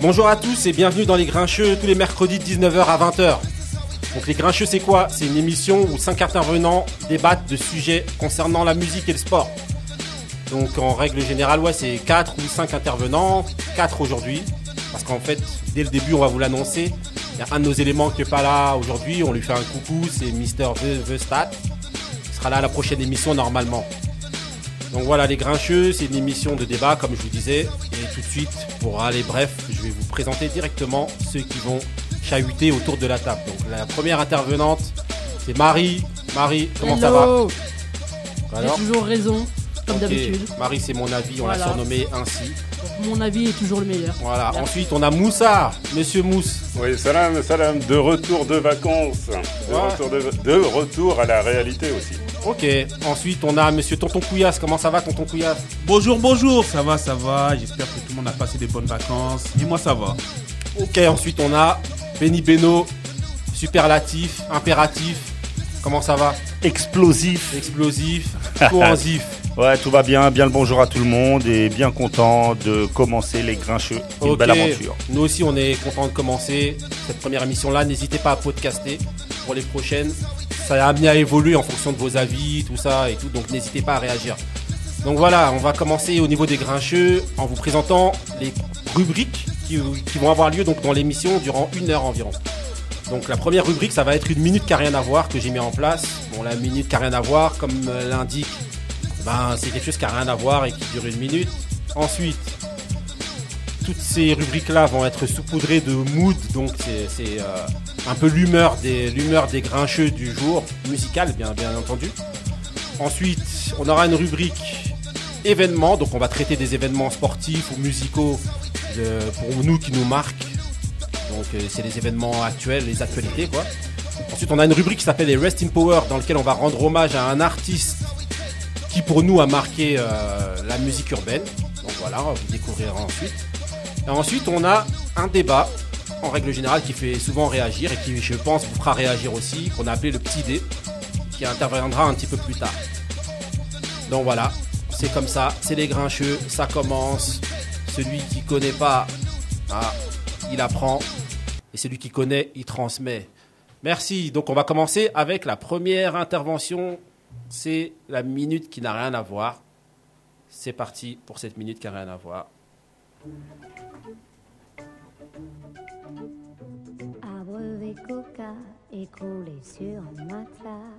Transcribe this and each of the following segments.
Bonjour à tous et bienvenue dans les Grincheux tous les mercredis de 19h à 20h. Donc les Grincheux c'est quoi? C'est une émission où cinq intervenants débattent de sujets concernant la musique et le sport. Donc en règle générale ouais c'est 4 ou 5 intervenants, 4 aujourd'hui. Parce qu'en fait dès le début on va vous l'annoncer. Il y a un de nos éléments qui est pas là aujourd'hui, on lui fait un coucou, c'est Mister The Stat. Il sera là à la prochaine émission normalement. Donc voilà, les Grincheux, c'est une émission de débat, comme je vous disais. Et tout de suite, pour aller bref, je vais vous présenter directement ceux qui vont chahuter autour de la table. Donc la première intervenante, c'est Marie. Marie, comment ça va? J'ai Alors toujours raison, comme d'habitude. Marie, c'est mon avis, on l'a Voilà. surnommé ainsi. Mon avis est toujours le meilleur. Voilà. Merci. Ensuite, on a Moussa, Monsieur Mousse. Oui, salam, salam, de retour de vacances. De, Ouais. retour, de, de retour à la réalité aussi. Ok. Ensuite, on a Monsieur Tonton Couillasse. Comment ça va, Tonton Couillasse? Bonjour, bonjour, ça va, ça va. J'espère que tout le monde a passé des bonnes vacances. Dis-moi, ça va? Ok. Ensuite, on a Benny Beno, superlatif, impératif. Comment ça va? Explosif. Explosif, cohésif. Ouais, tout va bien. Bien le bonjour à tout le monde et bien content de commencer les grincheux. Une belle aventure. Nous aussi, on est content de commencer cette première émission-là. N'hésitez pas à podcaster pour les prochaines. Ça a amené à évoluer en fonction de vos avis, tout ça et tout. Donc, n'hésitez pas à réagir. Donc voilà, on va commencer au niveau des grincheux en vous présentant les rubriques qui, vont avoir lieu donc dans l'émission durant une heure environ. Donc la première rubrique, ça va être une minute qui rien à voir que j'ai mis en place. Bon, la minute qui rien à voir, comme euh, l'indique, ben, c'est quelque chose qui n'a rien à voir et qui dure une minute. Ensuite, toutes ces rubriques-là vont être saupoudrées de mood, donc c'est euh, un peu l'humeur des, grincheux du jour, musical bien, entendu. Ensuite, on aura une rubrique événements, donc on va traiter des événements sportifs ou musicaux pour nous qui nous marquent. Donc euh, c'est les événements actuels, les actualités quoi. Ensuite, on a une rubrique qui s'appelle les Rest in Power, dans lequel on va rendre hommage à un artiste qui pour nous a marqué euh, la musique urbaine. Donc voilà, vous découvrirez ensuite. Et ensuite, on a un débat, en règle générale, qui fait souvent réagir et qui, je pense, vous fera réagir aussi, qu'on a appelé le petit dé, qui interviendra un petit peu plus tard. Donc voilà, c'est comme ça, c'est les grincheux, ça commence. Celui qui connaît pas, ah, il apprend. Et celui qui connaît, il transmet. Merci. Donc on va commencer avec la première intervention. C'est la minute qui n'a rien à voir. C'est parti pour cette minute qui n'a rien à voir. Coca, écroulé sur un matelas,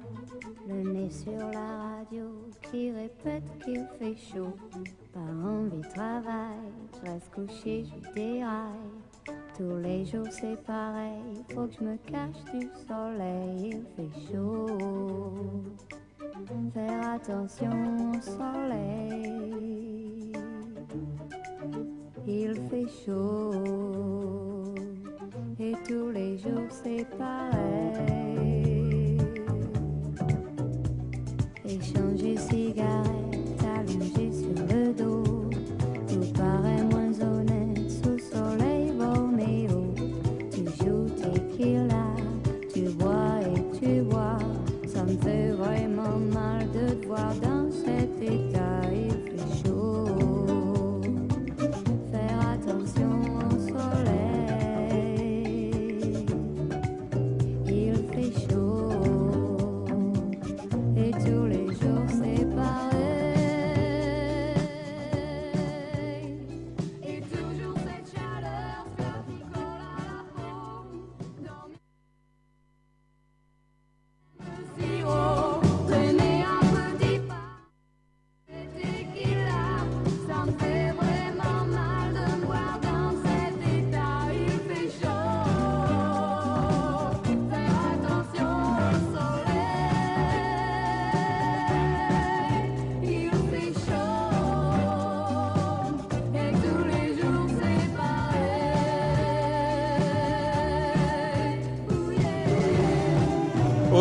le nez sur la radio qui répète qu'il fait chaud. Pas envie de travail, je reste couché, je déraille. Tous les jours c'est pareil, faut que je me cache du soleil, il fait chaud. Faire attention au soleil, il fait chaud. Et tous les jours c'est pareil. Échanger cigarettes allongées sur le dos. Tout paraît moins honnête sous soleil bornéo. Tu joues tequila, tu bois et tu bois. Ça me fait vraiment mal de te voir dans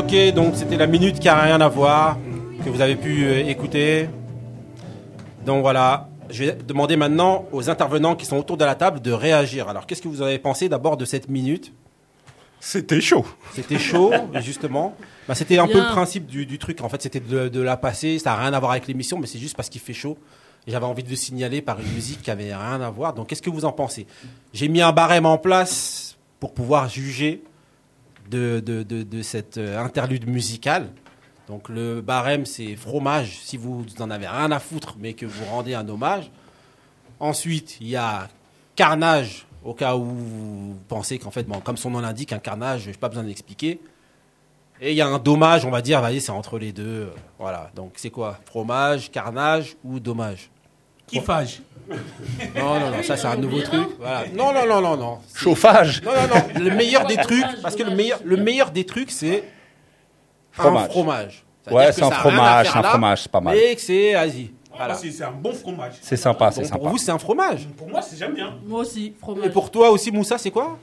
Ok, donc c'était la minute qui n'a rien à voir, que vous avez pu euh, écouter. Donc voilà, je vais demander maintenant aux intervenants qui sont autour de la table de réagir. Alors qu'est-ce que vous avez pensé d'abord de cette minute? C'était chaud. C'était chaud, justement. Bah, c'était un peu le principe du, du truc. En fait, c'était de, de la passer. Ça n'a rien à voir avec l'émission, mais c'est juste parce qu'il fait chaud. Et J'avais envie de le signaler par une musique qui avait rien à voir. Donc, qu'est-ce que vous en pensez? J'ai mis un barème en place pour pouvoir juger de, de, de, cette euh, interlude musicale. Donc, le barème, c'est fromage, si vous n'en avez rien à foutre, mais que vous rendez un hommage. Ensuite, il y a carnage, au cas où vous pensez qu'en fait, bon, comme son nom l'indique, un carnage, je n'ai pas besoin d'expliquer. Et il y a un dommage, on va dire, vas-y, c'est entre les deux. euh, Voilà. Donc, c'est quoi? Fromage, carnage ou dommage? Kiffage. Non, non, non, ça, c'est un nouveau truc. Voilà. Non, non, non, non, non. Chauffage. Non, non, non. Le meilleur des trucs, parce que le meilleur, le meilleur des trucs, c'est un Fromage. fromage. C'est-à-dire Ouais, que c'est un ça a rien à fromage, faire c'est un là, fromage, c'est pas mal. Mais que c'est. Voilà. Ah, c'est c'est un bon fromage. C'est sympa, c'est Donc, sympa. pour vous, c'est un fromage. Pour moi, c'est j'aime bien. Moi aussi, fromage. Et pour toi aussi, Moussa, c'est quoi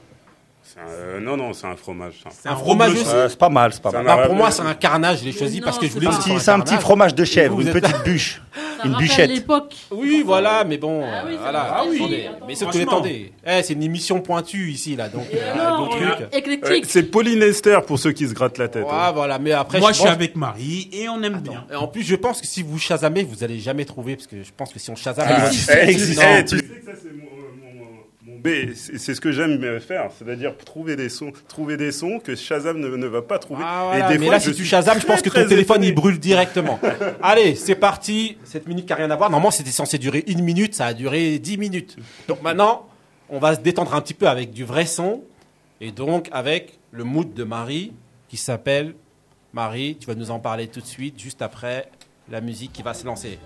C'est un- euh, non, non, c'est un fromage. ça. C'est Un fromage aussi. C'est pas mal, c'est pas C'est mal. un pour moi, c'est un carnage. Je l'ai choisi Non, parce que je c'est voulais pas que un Petit- C'est un petit carnage. fromage de chèvre, Vous une êtes- petite bûche. Ça une rappelle bûchette. l'époque. Oui, voilà, mais bon, Ah oui, euh, voilà. Ah oui. attendez. Mais attendez, eh, c'est une émission pointue ici là, donc euh, éclectique. c'est Pauline Esther pour ceux qui se grattent la tête. Ouais, hein. voilà, mais après, Moi, je je suis pense- avec Marie et on aime bien. Et en plus, je pense que si vous chasamez, vous allez jamais trouver, parce que je pense que si on chasame, Ah, tu sais que ça, c'est B. C'est ce que j'aime faire, c'est-à-dire trouver des sons, trouver des sons que Shazam ne, ne va pas trouver. Ah, voilà, Et des mais fois, là, je si tu chasames, je pense que ton téléphone étonné. il brûle directement. Allez, c'est parti. Cette minute qui a rien à voir. Normalement, c'était censé durer une minute, ça a duré 10 minutes. Donc maintenant, on va se détendre un petit peu avec du vrai son et donc avec le mood de Marie qui s'appelle Marie. Tu vas nous en parler tout de suite, juste après la musique qui va se lancer.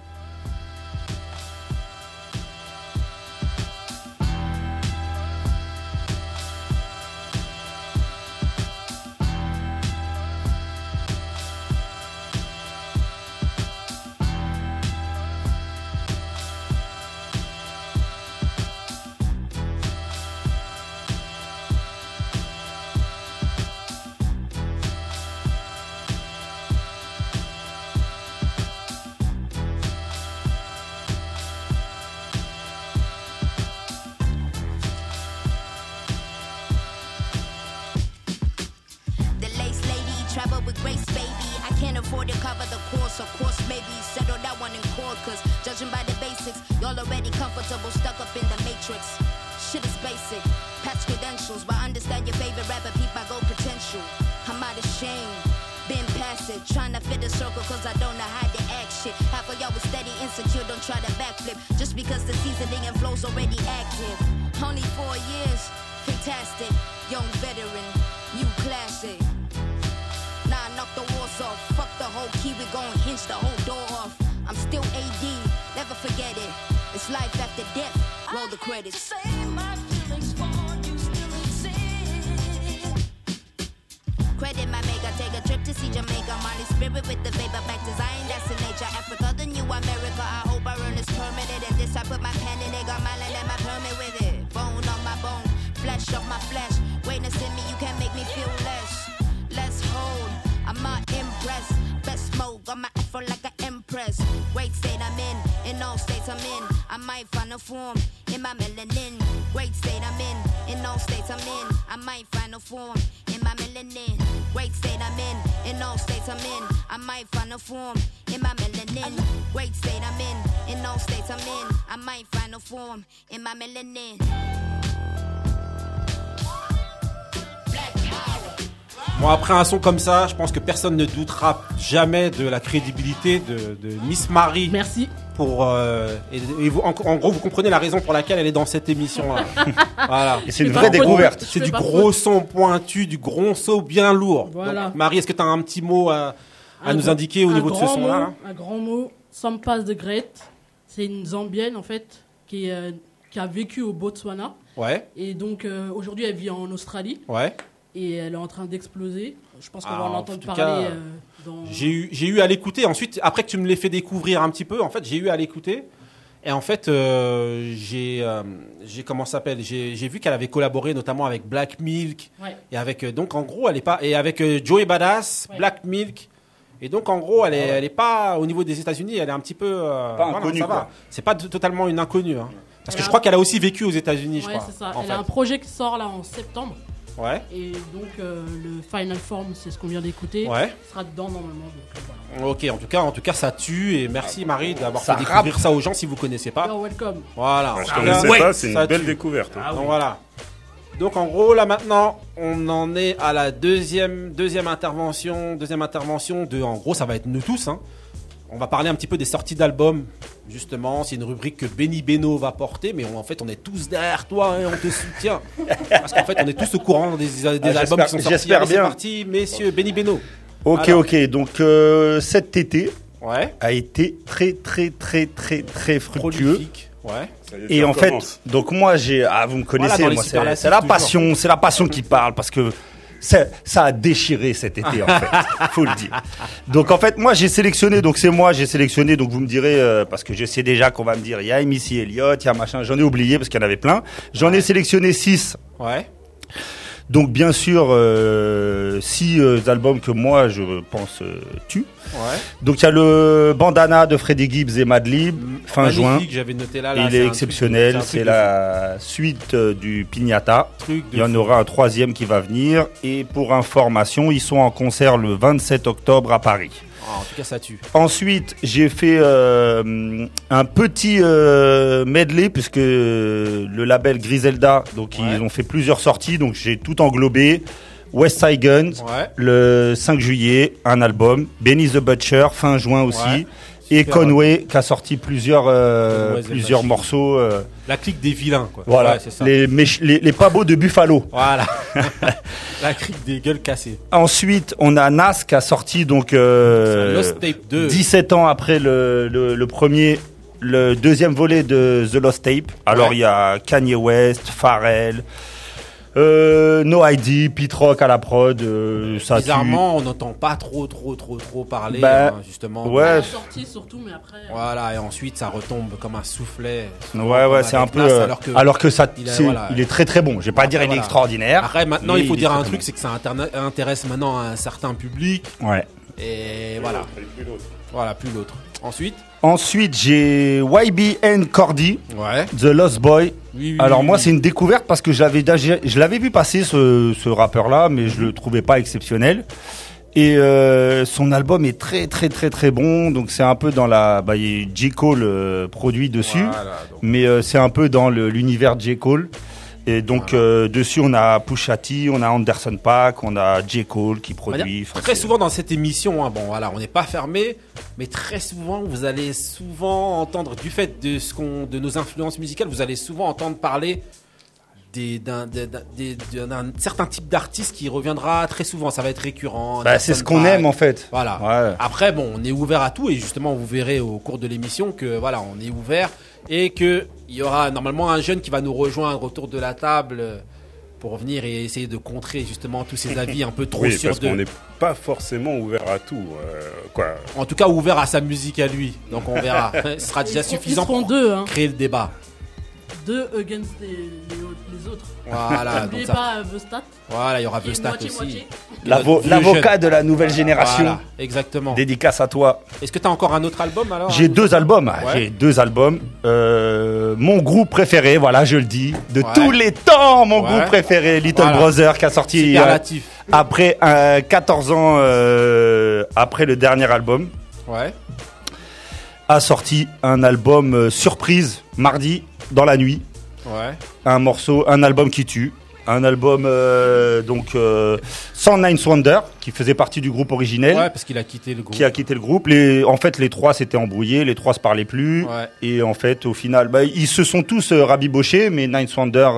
Only four years, fantastic. Young veteran, new classic. Nah, knock the walls off. Fuck the whole key, we gon' hinge the whole door off. I'm still AD, never forget it. It's life after death. Roll the credits. Credit my maker, take a trip to see Jamaica. Molly spirit with the vapor back design, that's in nature. Africa, the new America. I hope I earn this permitted. And this I put my pen in it, got my land and my permit with it. Flesh off my flesh. Witness in me, you can't make me feel less. Let's hold, I'm not impressed. Best smoke, got my afro like an empress. Great state I'm in, in all states I'm in. I might find a form in my melanin. Great state I'm in, in all states I'm in. I might find a form in my melanin. Great state I'm in, in all states I'm in. I might find a form in my melanin. Great state I'm in, in all states I'm in. I might find a form in my melanin. Bon, après un son comme ça, je pense que personne ne doutera jamais de la crédibilité de, de Miss Marie. Merci. Pour, euh, et, et vous, en, en gros, vous comprenez la raison pour laquelle elle est dans cette émission-là. voilà. Et c'est une vraie découverte. C'est du gros son pointu, du gros son bien lourd. Voilà. Donc, Marie, est-ce que tu as un petit mot à, nous indiquer au niveau de ce grand son-là Un grand mot, Sampas de Gret. C'est une Zambienne en fait qui, euh, qui a vécu au Botswana Ouais, et donc euh, aujourd'hui elle vit en Australie ouais. Et elle est en train d'exploser. Je pense qu'on Ah, va en en entendre parler euh, dans. J'ai eu, j'ai eu à l'écouter. Ensuite, après que tu me l'aies fait découvrir un petit peu, en fait, j'ai eu à l'écouter. Et en fait, euh, j'ai, euh, j'ai comment ça s'appelle? J'ai vu qu'elle avait collaboré notamment avec Black Milk Ouais. et avec euh, donc en gros, elle est pas et avec euh, Joey Badass, Ouais. Black Milk. Et donc en gros, elle est, elle est pas au niveau des États-Unis, elle est un petit peu euh, Pas inconnue, ça va. quoi. C'est pas totalement une inconnue. hein. Parce que je a- crois qu'elle a aussi vécu aux États-Unis, je Ouais, crois. c'est ça. en Elle fait. a un projet qui sort là en septembre. Ouais. Et donc euh, le Final Form, c'est ce qu'on vient d'écouter, Ouais. sera dedans normalement. donc, euh, voilà. Ok, en tout cas, en tout cas, ça tue et merci Marie d'avoir Ça fait découvrir ça aux gens si vous connaissez pas. You're welcome. Voilà. Je connaissais ouais, pas, c'est ça une belle tue. découverte. hein. Donc voilà. Donc en gros là maintenant, on en est à la deuxième deuxième intervention, deuxième intervention de en gros ça va être nous tous hein. On va parler un petit peu des sorties d'albums. Justement, c'est une rubrique que Benny Beno va porter, mais on- en fait, on est tous derrière toi et on te soutient. Parce qu'en fait, on est tous au courant des, des Ah, albums qui sont sortis. j'espère c'est bien. parti, messieurs, Benny Beno. Ok, Alors. ok. Donc euh, cet été Ouais. a été très, très, très, très, très fructueux. Prolifique. Ouais. Et en fait, donc moi j'ai, ah vous me connaissez, Voilà, moi c'est la passion, c'est la passion qui parle parce que ça, ça a déchiré cet été en fait, faut le dire. Donc en fait moi j'ai sélectionné, donc c'est moi j'ai sélectionné, donc vous me direz euh, parce que je sais déjà qu'on va me dire il y a Missy Elliott, il y a machin, j'en ai oublié parce qu'il y en avait plein. J'en ai sélectionné six. Ouais. Donc bien sûr euh, six euh, albums que moi je pense euh, tuent. Ouais. Donc il y a le Bandana de Freddie Gibbs et Madlib fin Magnifique, juin. J'avais noté là. Et là, il est exceptionnel, c'est la suite euh, du Pignata. Il y en fou. aura un troisième qui va venir. Et pour information, ils sont en concert le 27 octobre à Paris. Ah, en tout cas, ça tue. Ensuite, j'ai fait euh, un petit euh, medley puisque le label Griselda, donc Ouais. ils ont fait plusieurs sorties, donc j'ai tout englobé. West Side Guns, Ouais. le 5 juillet, un album. Benny the Butcher, fin juin aussi. Ouais. Et. Conway qui a sorti plusieurs, euh, plusieurs morceaux. euh, La clique des vilains, quoi. voilà, Ouais, ça. les, les, les pabos de Buffalo. Voilà. la clique des gueules cassées. Ensuite, on a Nas qui a sorti donc euh, Lost Tape 2. 17 ans après le, le, le premier, le deuxième volet de The Lost Tape. Alors Ouais. il y a Kanye West, Pharrell, euh, No ID, Pete Rock à la prod. euh, ça tue. Bizarrement, on n'entend pas trop, trop, trop, trop parler, Bah, hein, justement. ouais. La sortie surtout, mais après. euh, Voilà, et ensuite ça retombe comme un soufflet. Ouais, ouais, c'est un peu. Nas, euh, alors que- alors que ça, il a- voilà. il est très très bon. Je vais pas Après, dire il est extraordinaire. Après, maintenant, il faut est dire un truc, c'est que ça intéresse maintenant un certain public. Ouais. et voilà, Et l'autre. voilà, plus l'autre. Ensuite, Ensuite, j'ai YBN Cordy, ouais. The Lost Boy. Oui, oui, Alors oui, moi, c'est une découverte parce que je l'avais déjà- je l'avais vu passer ce, ce rappeur-là, mais je le trouvais pas exceptionnel. Et euh, son album est très très très très bon. Donc c'est un peu dans la, bah, il y a J Cole euh, produit dessus, Voilà, mais euh, c'est un peu dans l'univers J Cole. Et donc euh, dessus, on a Pusha T, on a Anderson Paak, on a J Cole qui produit. Très souvent dans cette émission, hein, bon voilà, on n'est pas fermé, mais très souvent vous allez souvent entendre, du fait de ce qu'on, de nos influences musicales, vous allez souvent entendre parler des- d'un, certain type d'artiste qui reviendra très souvent. Ça va être récurrent. Bah, c'est ce qu'on aime en fait. Voilà. Ouais. Après, bon, on est ouvert à tout et justement, vous verrez au cours de l'émission que voilà, on est ouvert et que il y aura normalement un jeune qui va nous rejoindre autour de la table euh, pour venir et essayer de contrer justement tous ces avis un peu trop Oui, sûrs parce de. qu'on n'est pas forcément ouvert à tout. euh, quoi. En tout cas, ouvert à sa musique à lui. Donc on verra. Ce sera déjà suffisant pour deux, hein. créer le débat. Deux against les, les autres- les autres. Voilà. donc N'oubliez ça- pas euh, The Stat. voilà, il y aura Vestat moitié, aussi. L'avocat de la nouvelle génération. Voilà, exactement. Dédicace à toi. Est-ce que tu as encore un autre album alors J'ai deux albums. Ouais. J'ai deux albums. Euh, mon groupe préféré, voilà, je le dis, de Ouais. tous les temps, mon Ouais. groupe préféré, Little Voilà. Brother, qui a sorti euh, après euh, 14 ans euh, après le dernier album, Ouais. a sorti un album euh, surprise mardi dans la nuit. Ouais. Un morceau, un album qui tue. Un album euh, donc euh, sans Ninth Wonder, qui faisait partie du groupe originel. Ouais, parce qu'il a quitté le groupe. qui a quitté le groupe. Les, en fait, les trois s'étaient embrouillés, les trois se parlaient plus. Ouais. Et en fait, au final, bah, ils se sont tous euh, rabibochés, mais Ninth Wonder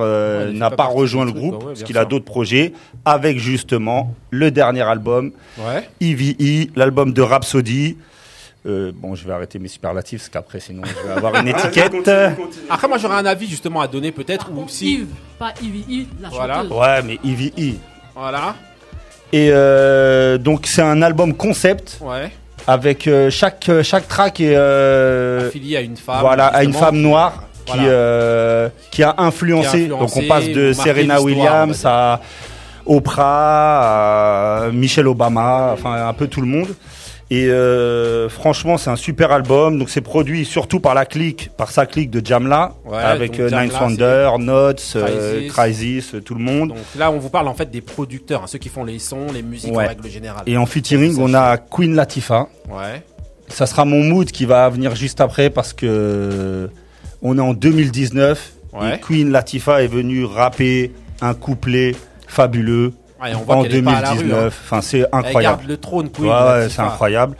n'a pas rejoint le truc, groupe parce qu'il a d'autres projets, avec justement le dernier album, Ouais. EVE, l'album de Rhapsody. Euh, bon, je vais arrêter mes superlatifs parce qu'après, sinon, je vais avoir une étiquette. Continue, continue. Après, moi, j'aurais un avis justement à donner peut-être ou si. Yves, pas Ivy, la Voilà. chanteuse. Ouais, mais EVE. Voilà. Et euh, donc, c'est un album concept Ouais. avec euh, chaque chaque track est euh, Affilié à une femme. voilà, à une femme noire qui, Voilà. euh, qui a influencé. Qui a Donc on passe de Serena Williams à Oprah, à Michelle Obama, enfin un peu tout le monde. Et euh, franchement, c'est un super album. Donc, c'est produit surtout par la clique, par sa clique de Jamla, Ouais, avec euh, Ninth Wonder, Notes, euh, Crisis. Tout le monde. Donc là, on vous parle en fait des producteurs, hein, ceux qui font les sons, les musiques Ouais. en règle générale. Et en featuring, on a Queen Latifah. Ouais. Ça sera mon mood qui va venir juste après parce que on est en 2019 Ouais. et Queen Latifah est venue rapper un couplet fabuleux Ouais, et on voit en qu'elle est pas à la rue, 2019. hein. Enfin, c'est Elle incroyable. garde le trône, Queen. Ouais, c'est incroyable.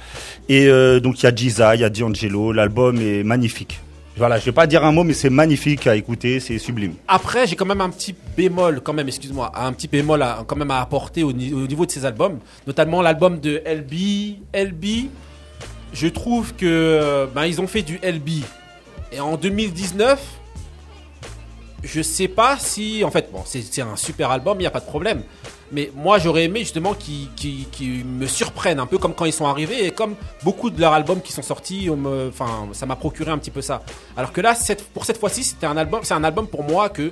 Et euh, donc il y a Giza, il y a D'Angelo. L'album est magnifique. Voilà, je vais pas dire un mot, mais c'est magnifique à écouter, c'est sublime. Après, j'ai quand même un petit bémol, quand même, excuse-moi, un petit bémol à, quand même à apporter au, ni- au niveau de ces albums, notamment l'album de LB. LB, je trouve que ben, ils ont fait du LB. Et en 2019, je sais pas si, en fait, bon, c'est un super album, il n'y a pas de problème. Mais moi, j'aurais aimé justement qu'ils me surprennent un peu comme quand ils sont arrivés et comme beaucoup de leurs albums qui sont sortis, on me- enfin, ça m'a procuré un petit peu ça. Alors que là, cette- pour cette fois-ci, c'était un album, c'est un album pour moi que,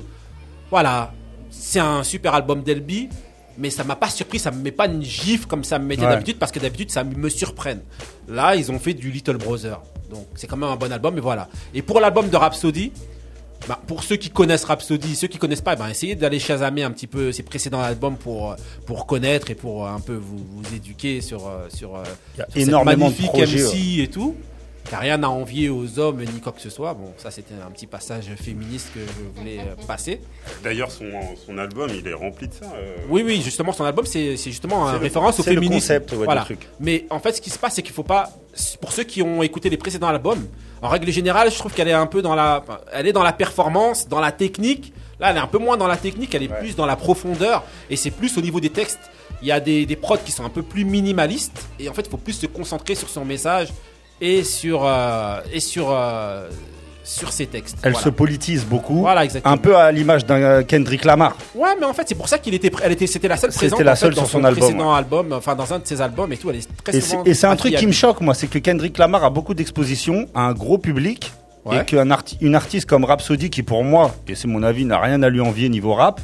voilà, c'est un super album d'Elby, mais ça m'a pas surpris, ça me met pas une gifle comme ça me mettait Ouais. d'habitude parce que d'habitude ça me surprenne. Là, ils ont fait du Little Brother, donc c'est quand même un bon album, et voilà. Et pour l'album de Rhapsody. Bah, pour ceux qui connaissent Rhapsody, ceux qui connaissent pas, ben, essayez d'aller chasamer un petit peu ses précédents albums pour, euh, pour connaître et pour euh, un peu vous, vous éduquer sur, euh, sur, Il y a sur cette énormément de magnifique projets. MC et tout. T'as rien à envier aux hommes ni quoi que ce soit. Bon, ça c'était un petit passage féministe que je voulais euh, passer. D'ailleurs, son, son album, il est rempli de ça. euh. Oui, oui, justement, son album, c'est c'est justement une référence au c'est le féminisme. concept, ouais, voilà. truc. Mais en fait, ce qui se passe, c'est qu'il faut pas. Pour ceux qui ont écouté les précédents albums, en règle générale, je trouve qu'elle est un peu dans la. Elle est dans la performance, dans la technique. Là, elle est un peu moins dans la technique, elle est plus dans la profondeur. Et c'est plus au niveau des textes. Il y a des, des prods qui sont un peu plus minimalistes. Et en fait, il faut plus se concentrer sur son message et sur, euh, et sur, euh, sur ses textes. Elle Voilà. se politise beaucoup, Voilà, exactement. un peu à l'image d'un euh, Kendrick Lamar. Ouais, mais en fait, c'est pour ça qu'il était, elle était, c'était la seule C'était la en fait, sur son album, précédent album, enfin dans un de ses albums et tout. Elle est très Et c'est un truc qui me choque, moi, c'est que Kendrick Lamar a beaucoup d'expositions à un gros public Ouais. et qu'une arti une artiste comme Rhapsody, qui pour moi, et c'est mon avis, n'a rien à lui envier niveau rap,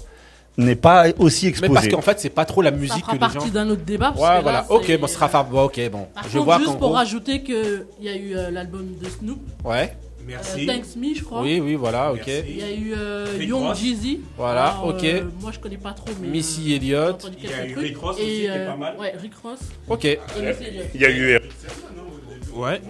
n'est pas aussi Mais exposée. parce qu'en fait, c'est pas trop la Ça musique fera que les gens. partie d'un autre débat. parce Ouais, que là, voilà. Ok, bon, ce sera bon, Ok, bon. Par je contre, vois juste pour gros. rajouter qu'il y a eu euh, l'album de Snoop, Ouais. euh, Merci. Thanks Me, je crois. Oui, oui, voilà. Ok. Merci. Il y a eu euh, Young. Jeezy. Voilà, Alors, ok. euh, moi, je connais pas trop, mais. Missy euh, Elliott. Il y a eu. Rick Ross Et, aussi, qui est euh, pas mal. Ouais, Rick Ross Ok. Il y a eu Eric. Ouais.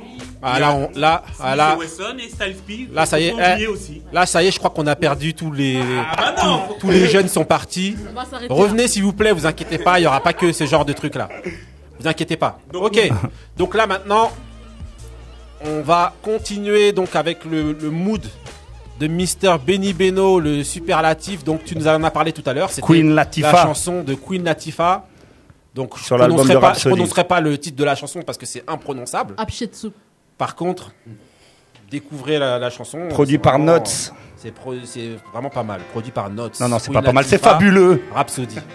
Ah là, on, là, ah, là, et. Là, ça y est, eh. là, ça y est, je crois qu'on a perdu tous les, Ah bah non tous, tous les jeunes sont partis. Revenez s'il vous plaît, vous inquiétez pas, il y aura pas que ce genre de trucs là. Vous inquiétez pas. ok. Donc là maintenant, on va continuer donc avec le, le mood de Mr Benny Beno, le superlatif. Donc tu nous en as parlé tout à l'heure. C'était Queen La Latifah. chanson de Queen Latifah. Donc je Sur l'album prononcerai pas, je Rhapsody. prononcerai pas le titre de la chanson parce que c'est imprononçable. Apshetsu. Par contre, découvrez la, la chanson. Produit par vraiment- Notes. C'est pro- vraiment pas mal. Produit par Notes. Non, non, c'est pas pas mal, c'est fabuleux. Rhapsody.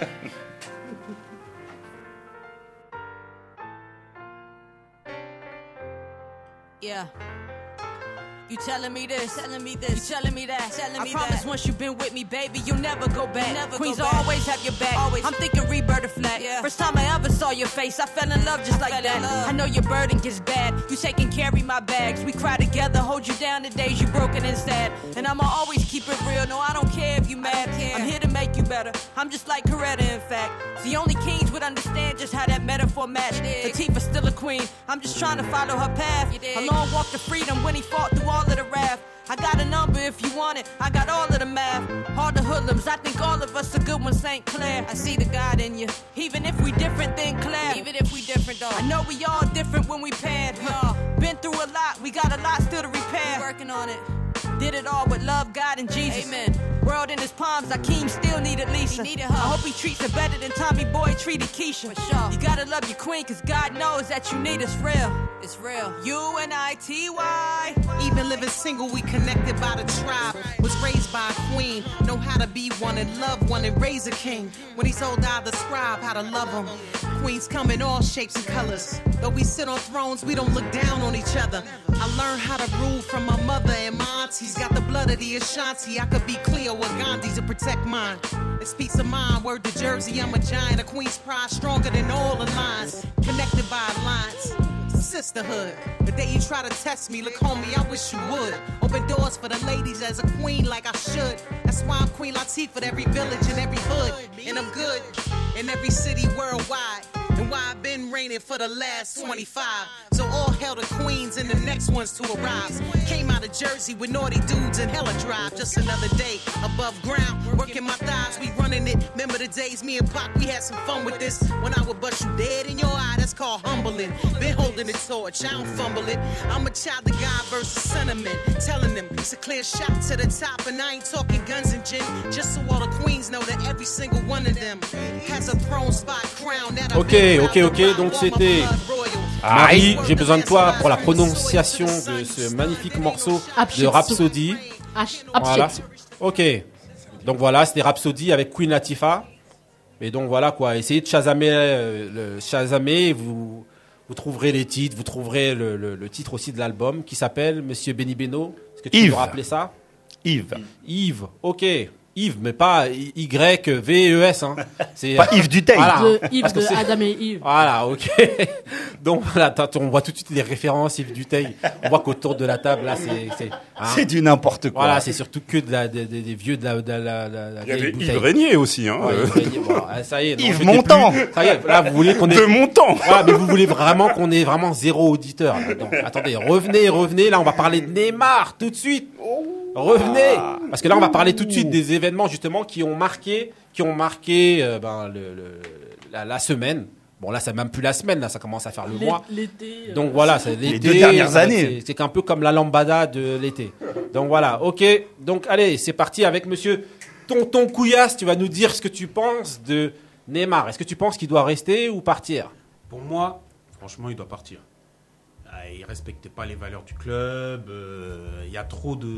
Yeah. You telling me this, telling me this, you telling me that, telling me I promise that. once you've been with me, baby, you'll never go back. Never Queens go back. always have your back. Always. I'm thinking rebirth of flat. Yeah. First time I ever saw your face, I fell in love just like that. I know your burden gets bad. You take and carry my bags. We cry together, hold you down the days you're broken and sad. And I'ma always keep it real. No, I don't care if you mad. I'm here to make you better. I'm just like Coretta, in fact. The only kings would understand just how that metaphor matched. Latifah's still a queen. I'm just trying to follow her path. A long walk to freedom when he fought through all of the wrath. I got a number if you want it. I got all of the math. All the hoodlums. I think all of us are good ones, St. Clair. I see the God in you. Even if we different than Claire. Even if we different though. I know we all different when we paired. We all. Been through a lot. We got a lot still to repair. Working on it. Did it all with love, God, and Jesus. Amen. World in his palms, Akeem still needed Lisa. He needed her. I hope he treats her better than Tommy Boy treated Keisha. For sure. You gotta love your queen, cause God knows that you need us real. It's real. U N I T Y. Even living single, we connected by the tribe. Was raised by a queen. Know how to be one and love one and raise a king. When he's old, I'll describe how to love him. Queens come in all shapes and colors. Though we sit on thrones, we don't look down on each other. I learned how to rule from my aunties. Got the blood of the Ashanti. I could be clear with Gandhi to protect mine. It's peace of mind. Word to Jersey, I'm a giant. A queen's pride stronger than all the lines. Connected by lines. sisterhood. The day you try to test me, look, homie, I wish you would. Open doors for the ladies as a queen, like I should. That's why I'm Queen Latifah, every village and every hood. And I'm good in every city worldwide. And why I've been reigning for the last 25. So all hail the queens and the next ones to arrive. Came out of Jersey with naughty dudes and hella drive. Just another day above ground, working my thighs, we running it. Remember the days me and Pac, we had some fun with this. When I would bust you dead in your eye, that's called humbling. Been holding the torch, I don't fumble it. I'm a child of God versus sentiment. Telling them it's a clear shot to the top, and I ain't talking guns and gin. Just so all the queens know that every single one of them has a throne spot crown that I've Ok, been ok, ok, donc c'était-. Marie, j'ai besoin de toi pour la prononciation de ce magnifique morceau de. Rhapsody. H- Voilà. Ok. Donc voilà, c'était Rhapsody avec Queen Latifah. Et donc voilà quoi, essayez de chasamer, euh, le chasamer et vous, vous trouverez les titres, vous trouverez le, le- le titre aussi de l'album qui s'appelle Monsieur Benny Beno. Est-ce que tu peux rappeler ça? Yves. Yves, ok. Yves, mais pas Y-V-E-S. Hein. C'est Pas Yves Duteil. Voilà. De Yves Parce que de c'est- Adam et Yves. Voilà, ok. Donc voilà, on voit tout de suite les références Yves Duteil. On voit qu'autour de la table, là, c'est... c'est- hein. Du n'importe quoi. Voilà, c'est surtout que de la, des- des- des vieux de la, de la, la- la Il y avait. Yves Régnier aussi. Hein, Ouais, Yves Régnier, bon, ah, ça y est. non, Yves Montand. plus- Ça y est, là, vous voulez qu'on ait... de mon temps. Voilà, mais vous voulez vraiment qu'on ait vraiment zéro auditeur. là. Donc, attendez, revenez, revenez. Là, on va parler de Neymar tout de suite. Revenez, parce que là, on va parler tout de suite des événements justement qui ont marqué, qui ont marqué euh, ben, le, le- la, la semaine. Bon, là, c'est même plus la semaine, là, ça commence à faire le mois. L'été. euh, Donc voilà, c'est l'été. deux dernières années. c'est- C'est un peu comme la lambada de l'été. Donc voilà, ok. Donc allez, c'est parti avec monsieur Tonton Couillasse. Tu vas nous dire ce que tu penses de Neymar. Est-ce que tu penses qu'il doit rester ou partir? Pour moi, franchement, il doit partir. Ah, Il respecte pas les valeurs du club. euh, Il y a trop de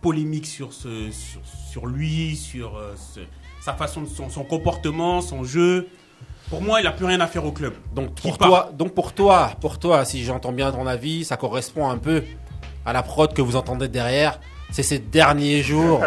polémiques sur, ce, sur, sur lui, sur euh, ce- sa façon son, son comportement, son jeu. Pour moi, il n'a plus rien à faire au club. Donc pour toi, donc pour toi, pour toi, si j'entends bien ton avis, ça correspond un peu à la prod que vous entendez derrière. C'est ces derniers jours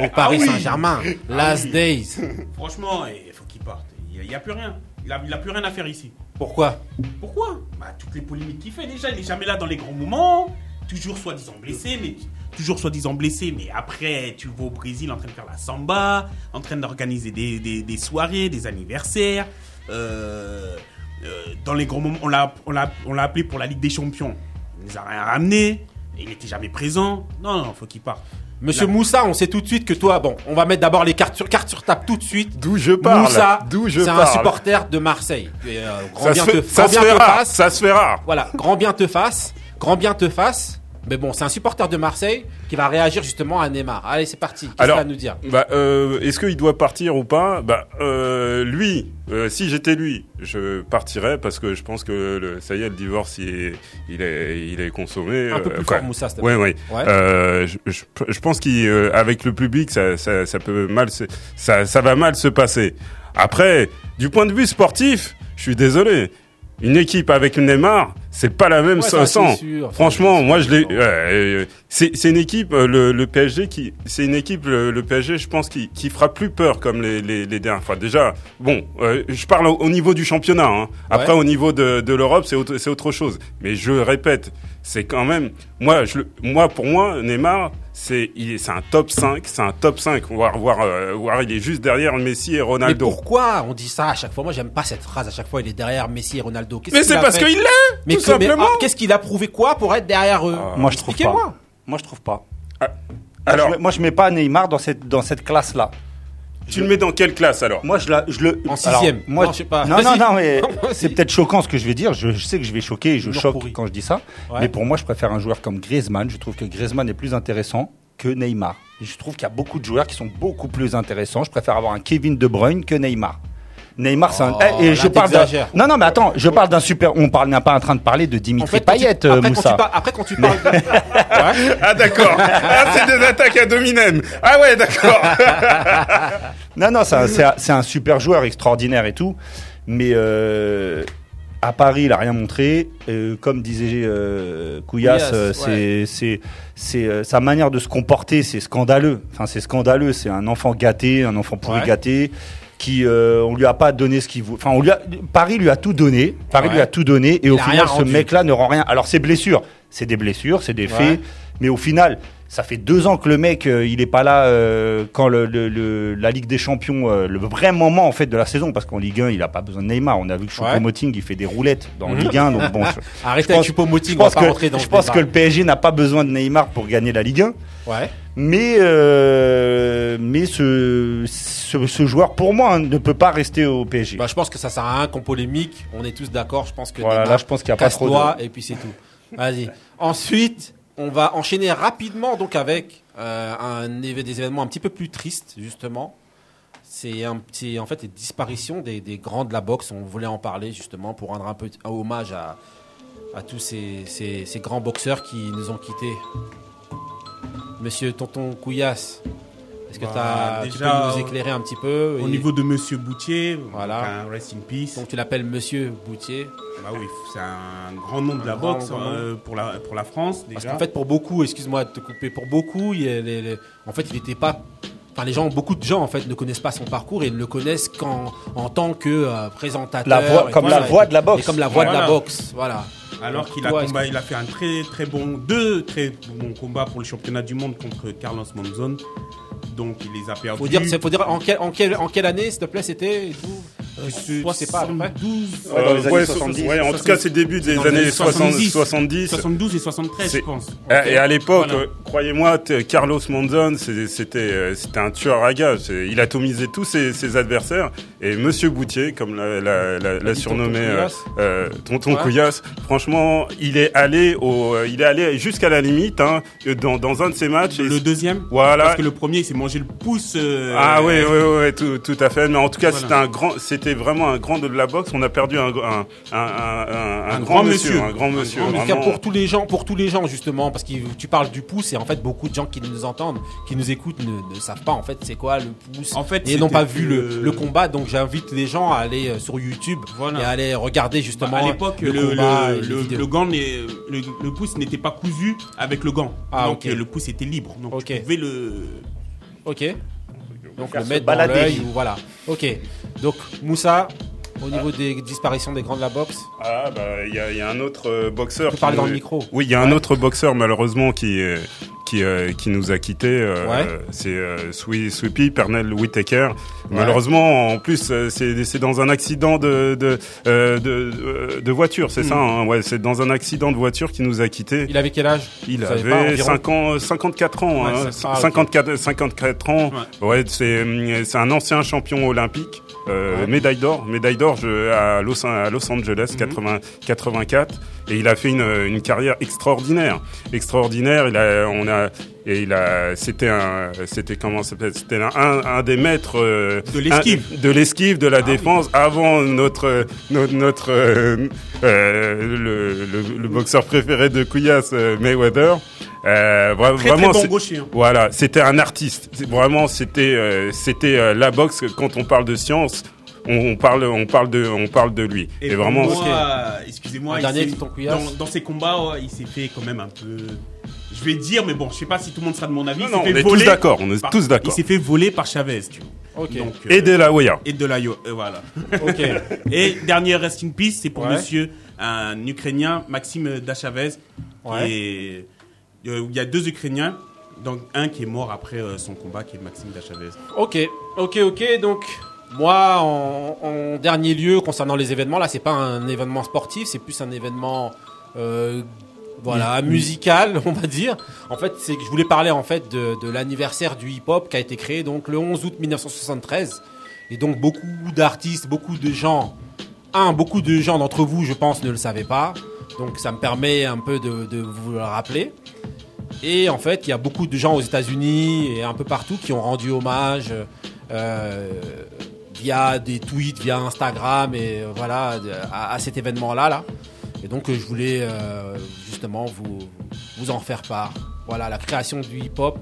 au Paris Ah oui. Saint-Germain, last oui. days. Franchement, il faut qu'il parte. Il n'y a, plus rien. Il n'a a plus rien à faire ici. Pourquoi Pourquoi bah, Toutes les polémiques qu'il fait déjà, il n'est jamais là dans les grands moments. Toujours soi-disant blessé, mais toujours soi-disant blessé, mais après tu vois au Brésil en train de faire la samba, en train d'organiser des, soirées, des anniversaires. Euh, euh, dans les grands moments, on l'a appelé pour la Ligue des Champions. Il nous a rien ramené. Il n'était jamais présent. Non, non, faut qu'il parte. Monsieur Là. Moussa, on sait tout de suite que toi, bon, on va mettre d'abord les cartes sur cartes sur table tout de suite. D'où je parle. Moussa, D'où je c'est un supporter de Marseille. Et, euh, grand Ça bien se fait, te, ça se bien fait te rare. fasse. Ça se fait rare. Voilà, grand bien te fasse, grand bien te fasse. Mais bon, c'est un supporter de Marseille qui va réagir justement à Neymar. Allez, c'est parti. Qu'est-ce as à nous dire Bah, euh, est-ce qu'il doit partir ou pas Bah, euh, lui, euh, si j'étais lui, je partirais parce que je pense que le, ça y est, le divorce, il est, il est, il est consommé. Un peu euh, plus fort, Moussa, ouais. Ouais. Euh, je, je, je pense qu'avec le public, ça, ça, ça peut mal, se, ça, ça va mal se passer. Après, du point de vue sportif, je suis désolé. Une équipe avec Neymar, c'est pas la même Ouais, ça, sans. c'est sûr, ça, Franchement, c'est moi je l'ai. sûr. ouais, euh, c'est c'est une équipe, euh, le, le PSG qui, c'est une équipe, le, le PSG, je pense qui, qui fera plus peur comme les, les, les dernières fois. Déjà, bon, euh, je parle au, au niveau du championnat. Hein. Après, Ouais. au niveau de, de l'Europe, c'est autre, c'est autre chose. Mais je répète, c'est quand même, moi, je, moi pour moi, Neymar, c'est, il est, c'est un top 5, c'est un top 5. Voire, voire, euh, voire il est juste derrière Messi et Mais Ronaldo. pourquoi on dit ça à chaque fois? Moi, j'aime pas cette phrase. À chaque fois, il est derrière Messi et Ronaldo. Mais c'est parce qu'il l'est, Mais tout que- mais, simplement. ah, Qu'est-ce qu'il a prouvé quoi pour être derrière eux? Moi, je trouve pas. Expliquez-moi. Moi, je trouve pas. Alors, Moi, je, moi, je mets pas Neymar dans cette, dans cette classe-là. Tu le mets dans quelle classe alors Moi, je, la, je le. En alors, sixième. moi, Non, je sais pas. Non, non, non, mais c'est peut-être choquant ce que je vais dire. Je, je sais que je vais choquer et je choque pourri. quand je dis ça. Ouais. Mais pour moi, je préfère un joueur comme Griezmann. Je trouve que Griezmann est plus intéressant que Neymar. Et je trouve qu'il y a beaucoup de joueurs qui sont beaucoup plus intéressants. Je préfère avoir un Kevin De Bruyne que Neymar. Neymar, c'est un. Oh, Eh, et là, je parle d'un. Non, non, mais attends, je parle d'un super. On parle, n'est pas en train de parler de En Dimitri fait, quand tu- Payet, euh, après, quand Moussa. tu parles- après, quand tu parles. de- Ouais. Ah d'accord. ah, c'est des attaques à dominem. Ah ouais, d'accord. Non, non, c'est un, c'est un- c'est un super joueur extraordinaire et tout. Mais euh, à Paris, il a rien montré. Euh, comme disait euh, Couillasse, c'est c'est c'est euh, sa manière de se comporter, c'est scandaleux. Enfin, c'est scandaleux. C'est un enfant gâté, un enfant pourri Ouais. gâté. Qui euh, on lui a pas donné ce qu'il voulait. Enfin, on lui a, Paris lui a tout donné. Paris Ouais. lui a tout donné et Il au final, ce mec-là ne rend rien. Alors, ses blessures, c'est des blessures, c'est des faits, mais au final. Ça fait deux ans que le mec, euh, il est pas là euh, quand le, le- le- la Ligue des Champions, euh, le vrai moment en fait de la saison, parce qu'en Ligue 1, il a pas besoin de Neymar. On a vu que Ouais. Choupo-Moting, il fait des roulettes dans. Ligue 1, donc bon. je- Arrêtez je avec pense- Choupo-Moting, je on va pense pas que, dans je pense que le PSG n'a pas besoin de Neymar pour gagner la Ligue 1. Ouais. Mais, euh, mais ce, ce, ce joueur, pour moi, hein, ne peut pas rester au PSG. Bah, je pense que ça sert à rien qu'on polémique. On est tous d'accord. Je pense que Voilà, Neymar là, je pense qu'il y a pas trop de- et puis c'est tout. Vas-y. Ensuite, on va enchaîner rapidement donc avec euh, un des événements un petit peu plus tristes justement. C'est en fait, les disparitions des, grands de la boxe. On voulait en parler justement pour rendre un peu un hommage à, tous ces, ces- ces grands boxeurs qui nous ont quittés. Monsieur Tonton Couillasse, est-ce que Bah, t'as- tu peux déjà, nous éclairer un petit peu Au et- niveau de Monsieur Boutier, Voilà. donc un rest in peace. Donc tu l'appelles Monsieur Boutier. Bah oui, c'est un grand nom de la grand, boxe nom. euh, pour la pour la France Parce déjà. qu'en fait, pour beaucoup, excuse-moi de te couper, pour beaucoup, il les- les- en fait, il n'était pas. Enfin, les gens, beaucoup de gens en fait ne connaissent pas son parcours et ne le connaissent qu'en en tant que euh, présentateur. La voix- comme voilà, la voix de la boxe. Et comme la voix de la boxe, voilà. Alors qu'il a toi, est-ce combat, que- il a fait un très très bon deux très bons combats pour le championnat du monde contre Carlos Monzon. Donc il les a perdus. Faut dire, faut dire en, quel- en, quelle, en quelle année, s'il te plaît, c'était Euh, Toi, c'est pas à peu près 72, Ouais, dans les Euh, années ouais, 70. ouais, en tout cas, c'est début des années années 70. 70. 70. 72 et 73, C'est- je pense. Et à l'époque, Voilà. euh, croyez-moi, Carlos Monzon, c'était euh, c'était un tueur à gages. C'est- Il a atomisé tous ses, ses adversaires. Et Monsieur Boutier, comme l'a, la, la- l'a dit surnommé Tonton euh, Ouais. Couillasse, franchement, il est allé au, euh, il est allé jusqu'à la limite hein, dans, dans un de ses matchs. et- Le deuxième Voilà. Parce que le premier, il s'est mangé le pouce. euh, Ah oui, oui, oui, oui, tout, tout à fait. Mais en tout cas, Voilà. c'était un grand, c'était vraiment un grand de la boxe. On a perdu un, un, un, un, un- un Un grand, grand monsieur, monsieur. un grand Un monsieur. grand vraiment. pour tous les gens, pour tous les gens justement, parce que tu parles du pouce et en fait beaucoup de gens qui nous entendent, qui nous écoutent, ne, ne savent pas en fait c'est quoi le pouce En fait, et n'ont pas vu le, combat. Donc j'invite les gens à aller euh, sur YouTube Voilà. et à aller regarder justement Bah, à l'époque, le, le, le- gant, le, le pouce n'était pas cousu avec le gant. Ah, donc ok. le pouce était libre. Donc Ok. tu pouvais le. Ok. Donc Faire le mettre dans l'œil ou voilà. Ok. Donc Moussa, au niveau des disparitions des grands de la boxe, Ah bah il y a, il y a un autre euh, boxeur. tu nous- dans le micro. Oui, il y a un autre boxeur malheureusement qui euh, qui euh, qui nous a quitté. euh, Ouais. C'est Sweepy Pernell Whitaker. Malheureusement, en plus, c'est c'est dans un accident de de de, de voiture, c'est ça. hein ouais, c'est dans un accident de voiture qui nous a quitté. Il avait quel âge? Il Vous pas, avait environ 5 ans, 54 ans, hein, ça. Ah, ok. 54, 54 ans. Ouais, c'est c'est un ancien champion olympique, euh, Ouais. médaille d'or, médaille d'or je- à Los, à Los Angeles, Mhm. 80, 84, et il a fait une, une carrière extraordinaire, extraordinaire. Il a, on a, et il a, c'était un, c'était comment s'appelle C'était un, un des maîtres euh, De l'esquive. un- de l'esquive, de la Ah défense, avant notre notre, notre euh, euh, le, le, le boxeur préféré de Couillasse, euh, Mayweather. Euh, vra- Très, vraiment, très bon gaucher. hein. voilà, c'était un artiste. C'est- Vraiment, c'était euh, c'était euh, la boxe. Quand on parle de science, on, on parle on parle de on parle de lui. Et, vraiment, excusez-moi, dans, dans ses combats, ouais, il s'est fait quand même un peu. Je vais dire, mais bon, je sais pas si tout le monde sera de mon avis. Non, il non, s'est on est tous d'accord, on est par- tous d'accord. Il s'est fait voler par Chavez, tu vois. Ok. Donc, et euh, de la Hoya. et de la yo- euh, voilà. Ok. Et dernier rest in peace, c'est pour Ouais. monsieur, un Ukrainien, Maxime Dachavez. Ouais. euh, Il y a deux Ukrainiens, donc un qui est mort après euh, son combat, qui est Maxime Dachavez. Ok, ok, ok. Donc, moi, en, en dernier lieu, concernant les événements, là, c'est pas un événement sportif, c'est plus un événement, euh, voilà, musical, on va dire. En fait, c'est que je voulais parler en fait de, de l'anniversaire du hip-hop qui a été créé donc le 11 août 1973. Et donc, beaucoup d'artistes, beaucoup de gens, un, beaucoup de gens d'entre vous, je pense, ne le savaient pas. Donc, ça me permet un peu de, de vous le rappeler. Et en fait, il y a beaucoup de gens aux États-Unis et un peu partout qui ont rendu hommage euh, via des tweets, via Instagram et euh, voilà à, à cet événement-là. Là. Et donc, euh, je voulais euh, justement vous, vous en faire part. Voilà, la création du hip-hop,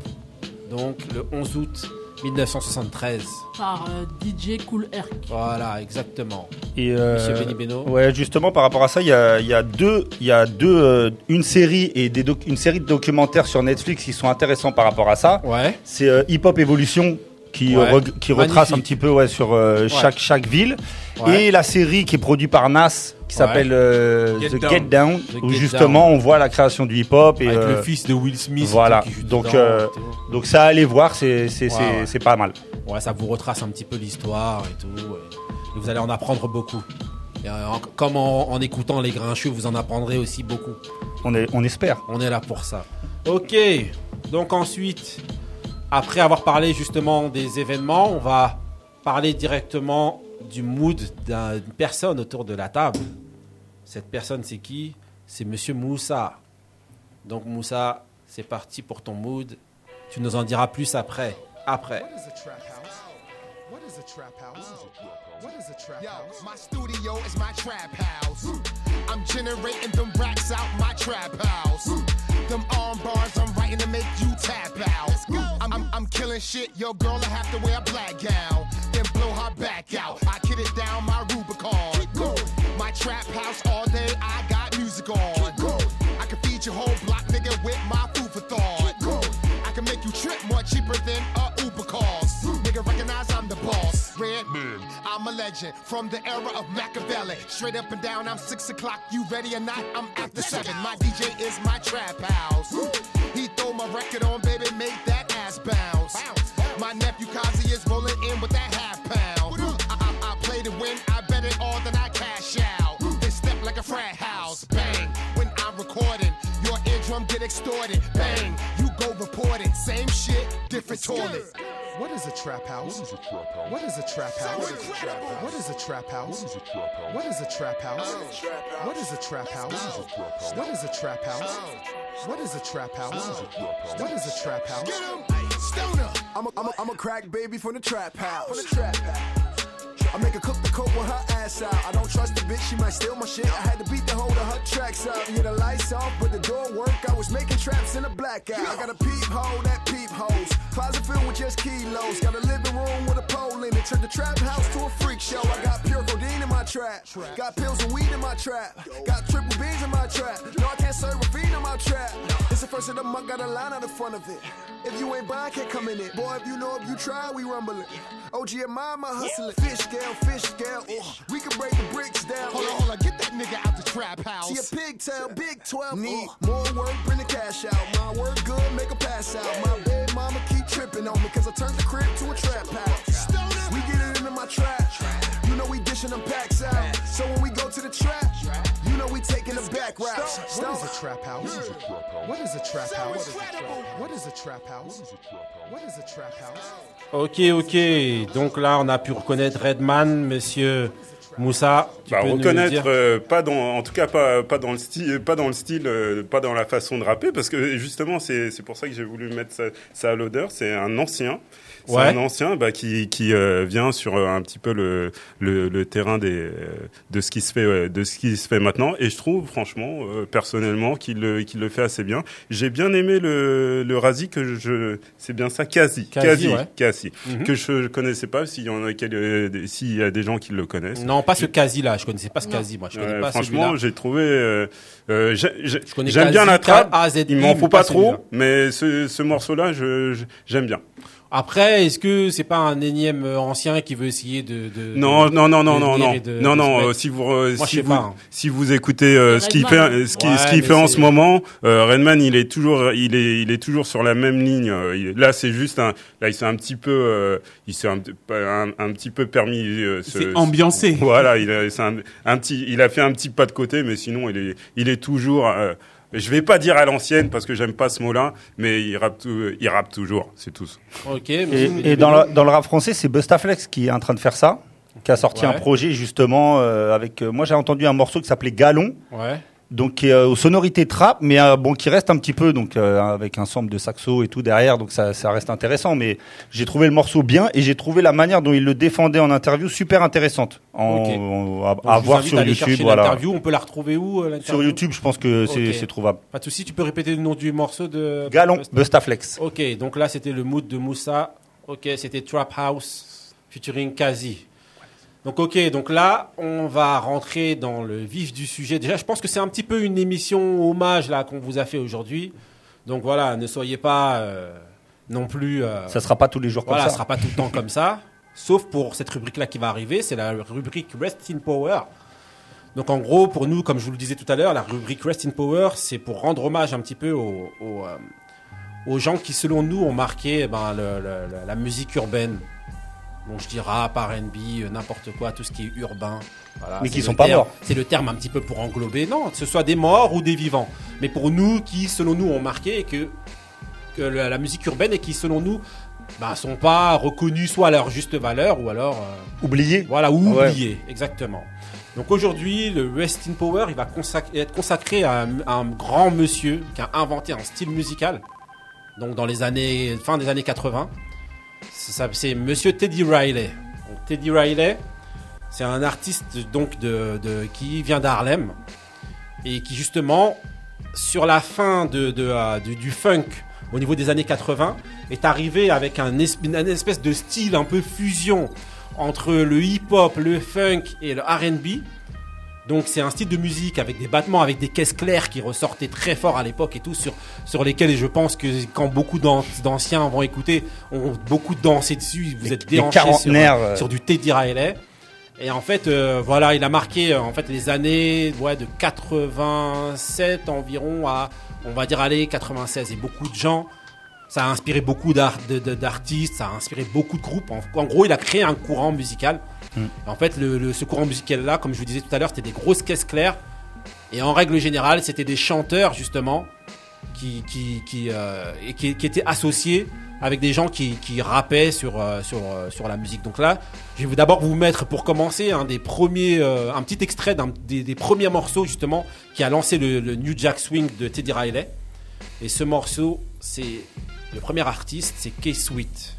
donc le 11 août 1973. Par euh, DJ Cool Herc. Voilà, exactement. Et euh, Monsieur Benny Beno. Ouais, justement par rapport à ça, il y a, il y a deux, il y a deux, euh, une série et des une série de documentaires sur Netflix qui sont intéressants par rapport à ça. Ouais. C'est euh, Hip Hop Evolution qui, Ouais. qui retrace un petit peu ouais, sur euh, chaque, chaque ville. Et la série qui est produite par Nas, qui s'appelle euh, The Down. Get Down, The où Get justement Down. on voit la création du hip-hop. Avec euh, le fils de Will Smith. voilà. Donc, euh, donc ça, allez voir, c'est pas mal. Ouais, ça vous retrace un petit peu l'histoire et tout. Et, vous allez en apprendre beaucoup. Et, euh, en- comme en, en écoutant les grincheux, vous en apprendrez aussi beaucoup. On, est, on espère. On est là pour ça. Ok, donc ensuite, après avoir parlé justement des événements, on va parler directement du mood d'un- d'une personne autour de la table. Cette personne, c'est qui? C'est Monsieur Moussa. Donc Moussa, c'est parti pour ton mood. Tu nous en diras plus après. Après. What is a trap house? What is a trap house? What is a trap Yo, house? my studio is my trap house. I'm generating them racks out my trap house. Them arm bars I'm writing to make you tap out. I'm, I'm, I'm killing shit, your girl I have to wear a black gown. Then blow her back out. I kid it down my Rubicon. My trap house all day, I got music on. I can feed your whole block, nigga, with my food for thought. I can make you trip more cheaper than a Uber cost. Nigga, recognize I'm the boss. Redman, I'm a legend from the era of Machiavelli. Straight up and down, I'm six o'clock. You ready or not? I'm after seven. My DJ is my trap house. He throw my record on, baby, make that ass bounce. My nephew Kazi is rolling in with that half pound. I, I, I play to win, I bet it all, then I cash out. Then step like a frat house, bang. When I'm recording, your eardrum get extorted, bang. You go report it, same shit, different toilet. What is a trap house? What is a trap house? What is a trap house? What is a trap house? What is a trap house? What is a trap house? What is a trap house? What is a trap house? Get him, stoner. I'm a, I'm a, I'm a crack baby from the trap house. From the trap house. I make her cook the coke with her ass out. I don't trust the bitch, she might steal my shit. I had to beat the hold of her tracks out. Yeah, the lights off, but the door work. I was making traps in a blackout. I got a peep hole that peep holes. Closet filled with just kilos. Got a living room with a pole in it. Turned the trap house to a freak show. I got pure codeine in my trap. Got pills and weed in my trap. Got triple beans in my trap. No, I can't serve a fiend in my trap. It's the first of the month, got a line out the front of it. If you ain't buying, can't come in it. Boy, if you know, if you try, we rumbling. OG and mama hustling. Fish scale, fish scale. Ooh, we can break the bricks down. Hold on, hold on, get that nigga out the trap house. See a pigtail, big 12. Need uh, more work, bring the cash out. My work good, make a pass out. My bed mama keep tripping on me, cause I turned the crib to a trap house. We get it into my trap. You know we dishing them packs out. So when we go to the trap, we taking the back routes. What is a trap house? What is a trap house? What is a trap house? What is a trap house? Ok, ok. Donc là, on a pu reconnaître Redman, monsieur Moussa. Tu Bah, peux nous reconnaître, dire- euh, pas dans, en tout cas pas, pas dans le style, pas dans le style, euh, pas dans la façon de rapper, parce que justement c'est, c'est pour ça que j'ai voulu mettre ça, ça à l'odeur. C'est un ancien, c'est Ouais. un ancien bah, qui, qui euh, vient sur euh, un petit peu le, le, le terrain des, euh, de ce qui se fait, ouais, de ce qui se fait maintenant. Et je trouve franchement, euh, personnellement, qu'il le, qu'il le fait assez bien. J'ai bien aimé le, le Razi que je, c'est bien ça, quasi, Kazi, quasi, ouais. quasi, Mhm. que je connaissais pas. S'il y en a, quel- euh, des- s'il y a des gens qui le connaissent. Non, pas ce quasi là. Je connaissais pas ce quasi, moi. Je connais pas franchement, j'ai trouvé. euh, euh, j'ai- j'ai- connais J'aime bien la trappe. Il m'en mais faut pas pas trop, mais ce, ce morceau-là, je, je- j'aime bien. Après, est-ce que c'est pas un énième euh, ancien qui veut essayer de, de Non, de- non, non, non, de non, non, de- non, non. euh, si vous, euh, Moi, je si sais vous, pas. hein. si vous écoutez euh, ce qu'il fait, ce qu'il, Ouais, fait en c'est- ce moment, euh, Redman, il est toujours, il est, il est toujours sur la même ligne. euh, il- là, c'est juste un, là, il s'est un petit peu, euh, il s'est un, un, un petit peu permis. euh, ce- s'est ambiancé. Voilà, il a, c'est un, un petit, il a fait un petit pas de côté, mais sinon, il est, il est toujours. Je vais pas dire à l'ancienne parce que j'aime pas ce mot-là, mais il rappe, tout- il rappe toujours, c'est tout. Ok. Et, dans, le, dans le rap français, c'est Bustaflex qui est en train de faire ça, qui a sorti Ouais. un projet justement euh, avec. euh, moi, j'ai entendu un morceau qui s'appelait Galon, Ouais. Donc qui est euh, aux sonorités trap, mais euh, bon, qui reste un petit peu donc euh, avec un sample de saxo et tout derrière, donc ça, ça reste intéressant. Mais j'ai trouvé le morceau bien et j'ai trouvé la manière dont il le défendait en interview super intéressante en, Ok. en- à, Donc, à voir sur à YouTube. Voilà. On peut la retrouver où Sur YouTube, je pense que c'est trouvable. Pas de souci. Tu peux répéter le nom du morceau de Galon, Bustaflex. Ok, donc là c'était le mood de Moussa. Ok, c'était Trap House featuring Kazi. Donc ok, donc là on va rentrer dans le vif du sujet. Déjà, je pense que c'est un petit peu une émission hommage là qu'on vous a fait aujourd'hui. Donc voilà, ne soyez pas, euh, non plus. euh, Ça sera pas tous les jours comme voilà, ça. ça sera pas tout le temps comme ça. Sauf pour cette rubrique-là qui va arriver, c'est la rubrique Rest in Power. Donc en gros, pour nous, comme je vous le disais tout à l'heure, la rubrique Rest in Power, c'est pour rendre hommage un petit peu aux, aux, euh, aux gens qui, selon nous, ont marqué eh ben, le- le- le- la musique urbaine. Donc je dis rap, R&B, euh, n'importe quoi, tout ce qui est urbain. Voilà, Mais qui sont pas morts. C'est le terme un petit peu pour englober. Non, que ce soit des morts ou des vivants. Mais pour nous, qui, selon nous, ont marqué que, que la, la musique urbaine et qui, selon nous, bah, sont pas reconnus soit à leur juste valeur ou alors euh, Oublié. voilà ou Ouais. oubliés exactement. Donc aujourd'hui, le Rest in Power, il va être consacré à un, à un grand monsieur qui a inventé un style musical. Donc dans les années fin des années 80, C'est Monsieur Teddy Riley. Teddy Riley, c'est un artiste donc qui vient d'Harlem et qui justement sur la fin euh, du, funk au niveau des années 80 est arrivé avec un, espèce de style un peu fusion entre le hip-hop, le funk et le R&B. Donc c'est un style de musique avec des battements, avec des caisses claires qui ressortaient très fort à l'époque et tout, sur, sur lesquels je pense que quand beaucoup d'an- d'anciens vont écouter, ont beaucoup dansé dessus, vous êtes déhanchés sur, euh. sur du Teddy Riley. Et en fait, euh, voilà, il a marqué euh, en fait les années ouais, de 87 environ à, on va dire, aller 96. Et beaucoup de gens, ça a inspiré beaucoup d'artistes, ça a inspiré beaucoup de groupes. En, en gros, il a créé un courant musical. En fait, ce courant musical-là, comme je vous disais tout à l'heure, c'était des grosses caisses claires. Et en règle générale, c'était des chanteurs, justement, qui, euh, étaient associés avec des gens qui, qui rappaient sur, euh, euh, la musique. Donc là, je vais d'abord vous mettre, pour commencer, un des premiers, petit extrait des, premiers morceaux, justement, qui a lancé le, le New Jack Swing de Teddy Riley. Et ce morceau, c'est le premier artiste, c'est K-Sweet.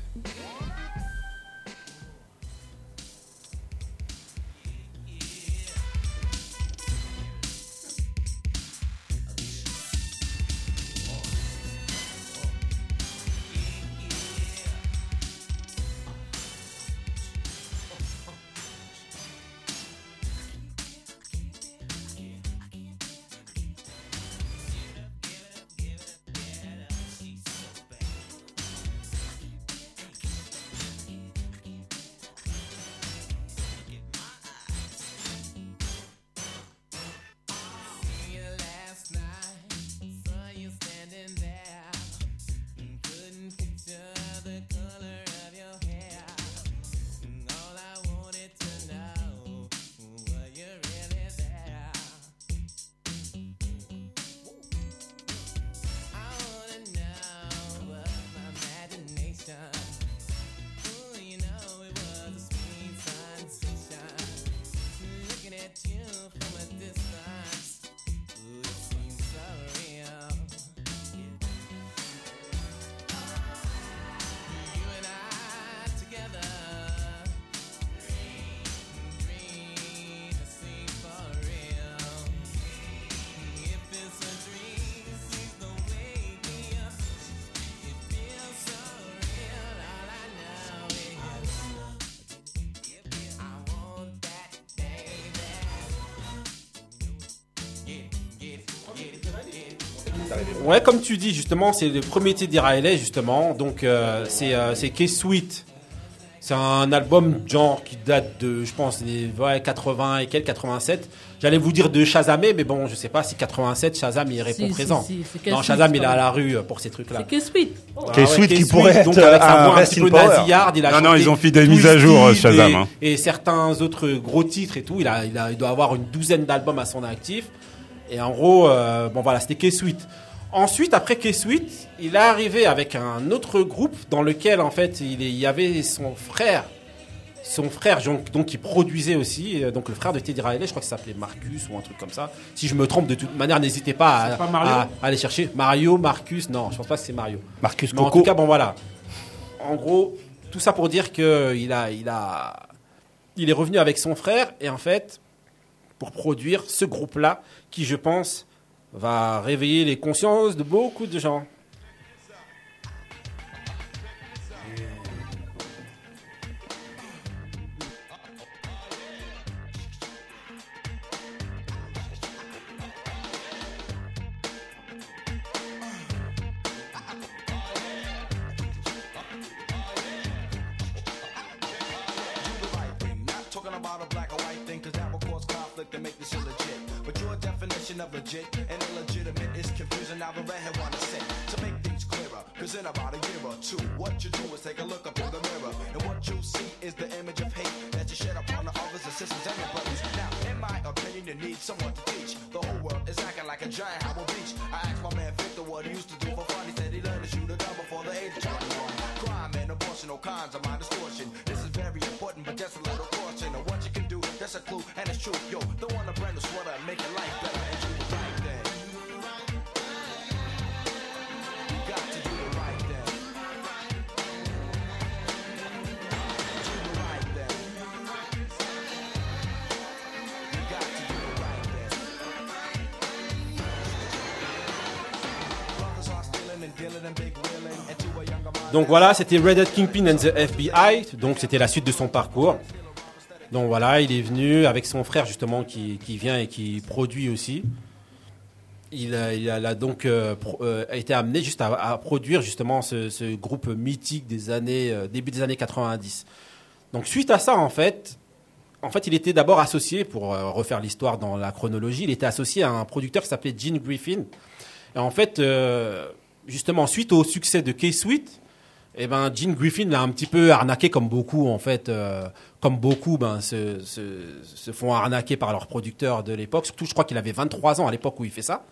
Ouais, comme tu dis, justement, c'est le premier Teddy Riley, justement. Donc, euh, c'est euh, c'est K-Sweet. C'est un album, genre, qui date de, je pense, des ouais, 80 et quelques, 87. J'allais vous dire de Shazamé, mais bon, je sais pas si 87, Shazam, il répond Si, présent. si, non, Shazam, il est à la rue euh, pour ces trucs-là. C'est K-Sweet. Ah K-Sweet qui K-Sweet, pourrait donc être, avec sa euh, voix un petit in peu nasillarde, il a Non, non, ils ont fait des mises à jour, Shazam, Et, hein. et certains autres gros titres et tout. Il, a, il, a, il doit avoir une douzaine d'albums à son actif. Et en gros, euh, bon voilà, c'était K-Sweet. Ensuite, après K-Sweet, il est arrivé avec un autre groupe dans lequel, en fait, il, y avait son frère. Son frère, donc, donc, qui produisait aussi, euh, donc le frère de Teddy Riley, je crois que ça s'appelait Marcus ou un truc comme ça. Si je me trompe, de toute manière, n'hésitez pas à, C'est pas Mario à- à aller chercher. Mario, Marcus, non, je pense pas que c'est Mario. Marcus Mais en tout cas, bon voilà. En gros, tout ça pour dire que il a, il a, il est revenu avec son frère et en fait, pour produire ce groupe-là, qui je pense va réveiller les consciences de beaucoup de gens. Legit and illegitimate is confusing. Now the redhead wanna say to make things clearer. Cause in about a year or two, what you do is take a look up in the mirror. And what you see is the image of hate that you shed upon the others, the sisters, and your brothers. Now, in my opinion, you need someone to teach. The whole world is acting like a giant Howard Beach. I asked my man Victor what he used to do for fun. He said he learned to shoot a gun before the age of 21. Crime and abortion, all kinds of my distortion. This is very important, but just a little caution. Of what you can do, that's a clue, and it's true. Yo, don't want Donc voilà, c'était Red Kingpin and the FBI. Donc c'était la suite de son parcours. Donc voilà, il est venu avec son frère justement qui, qui vient et qui produit aussi. Il a, donc euh, euh, été amené juste à, produire justement ce, groupe mythique des années euh, début des années 90. Donc suite à ça en fait, en fait il était d'abord associé pour refaire l'histoire dans la chronologie, il était associé à un producteur qui s'appelait Gene Griffin. Et en fait, justement suite au succès de K-Sweet, eh ben, Gene Griffin l'a un petit peu arnaqué comme beaucoup, en fait, euh, comme beaucoup ben, se, font arnaquer par leurs producteurs de l'époque. Surtout, je crois qu'il avait 23 ans à l'époque où il fait ça.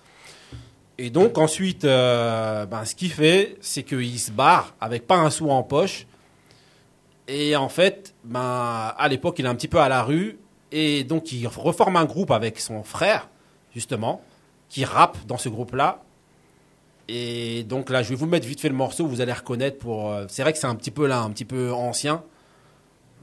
Et donc, ensuite, euh, ben, ce qu'il fait, c'est qu'il se barre avec pas un sou en poche. Et en fait, ben, à l'époque, il est un petit peu à la rue. Et donc, il reforme un groupe avec son frère, justement, qui rappe dans ce groupe-là. Et donc là, je vais vous mettre vite fait le morceau, vous allez reconnaître pour. euh, c'est vrai que c'est un petit peu là, un petit peu ancien.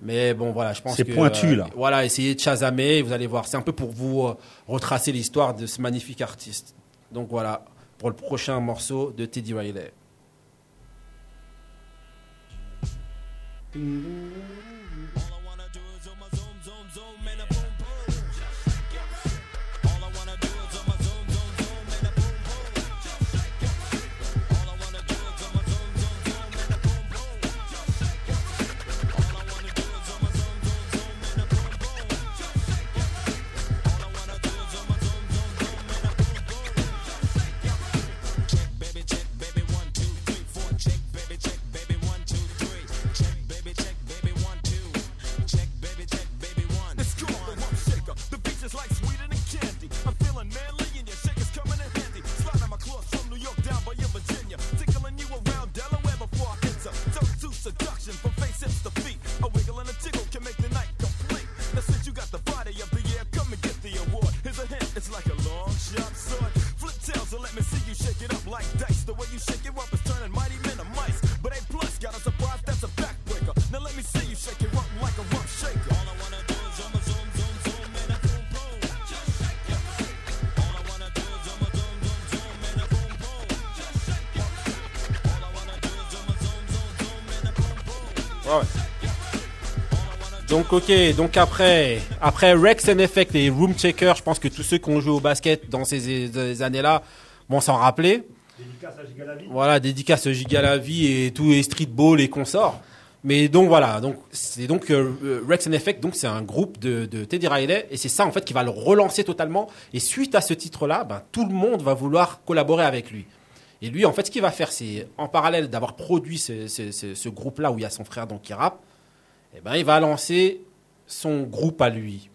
Mais bon, voilà, je pense C'est que. pointu, euh, là. Voilà, essayez de chasamer, vous allez voir. C'est un peu pour vous euh, retracer l'histoire de ce magnifique artiste. Donc voilà, pour le prochain morceau de Teddy Riley. It's Donc ok, donc après, après Rex and Effect et Room Checker, je pense que tous ceux qui ont joué au basket dans ces, ces années-là vont s'en rappeler. Voilà, dédicace Giga la vie et tous les streetball et consorts. Mais donc voilà, donc c'est donc euh, euh, Rex and Effect, donc c'est un groupe de, de Teddy Riley et c'est ça en fait qui va le relancer totalement. Et suite à ce titre-là, ben, tout le monde va vouloir collaborer avec lui. Et lui, en fait, ce qu'il va faire, c'est en parallèle d'avoir produit ce, ce- ce- ce groupe-là où il y a son frère donc qui rappe, eh ben, il va lancer son groupe à lui.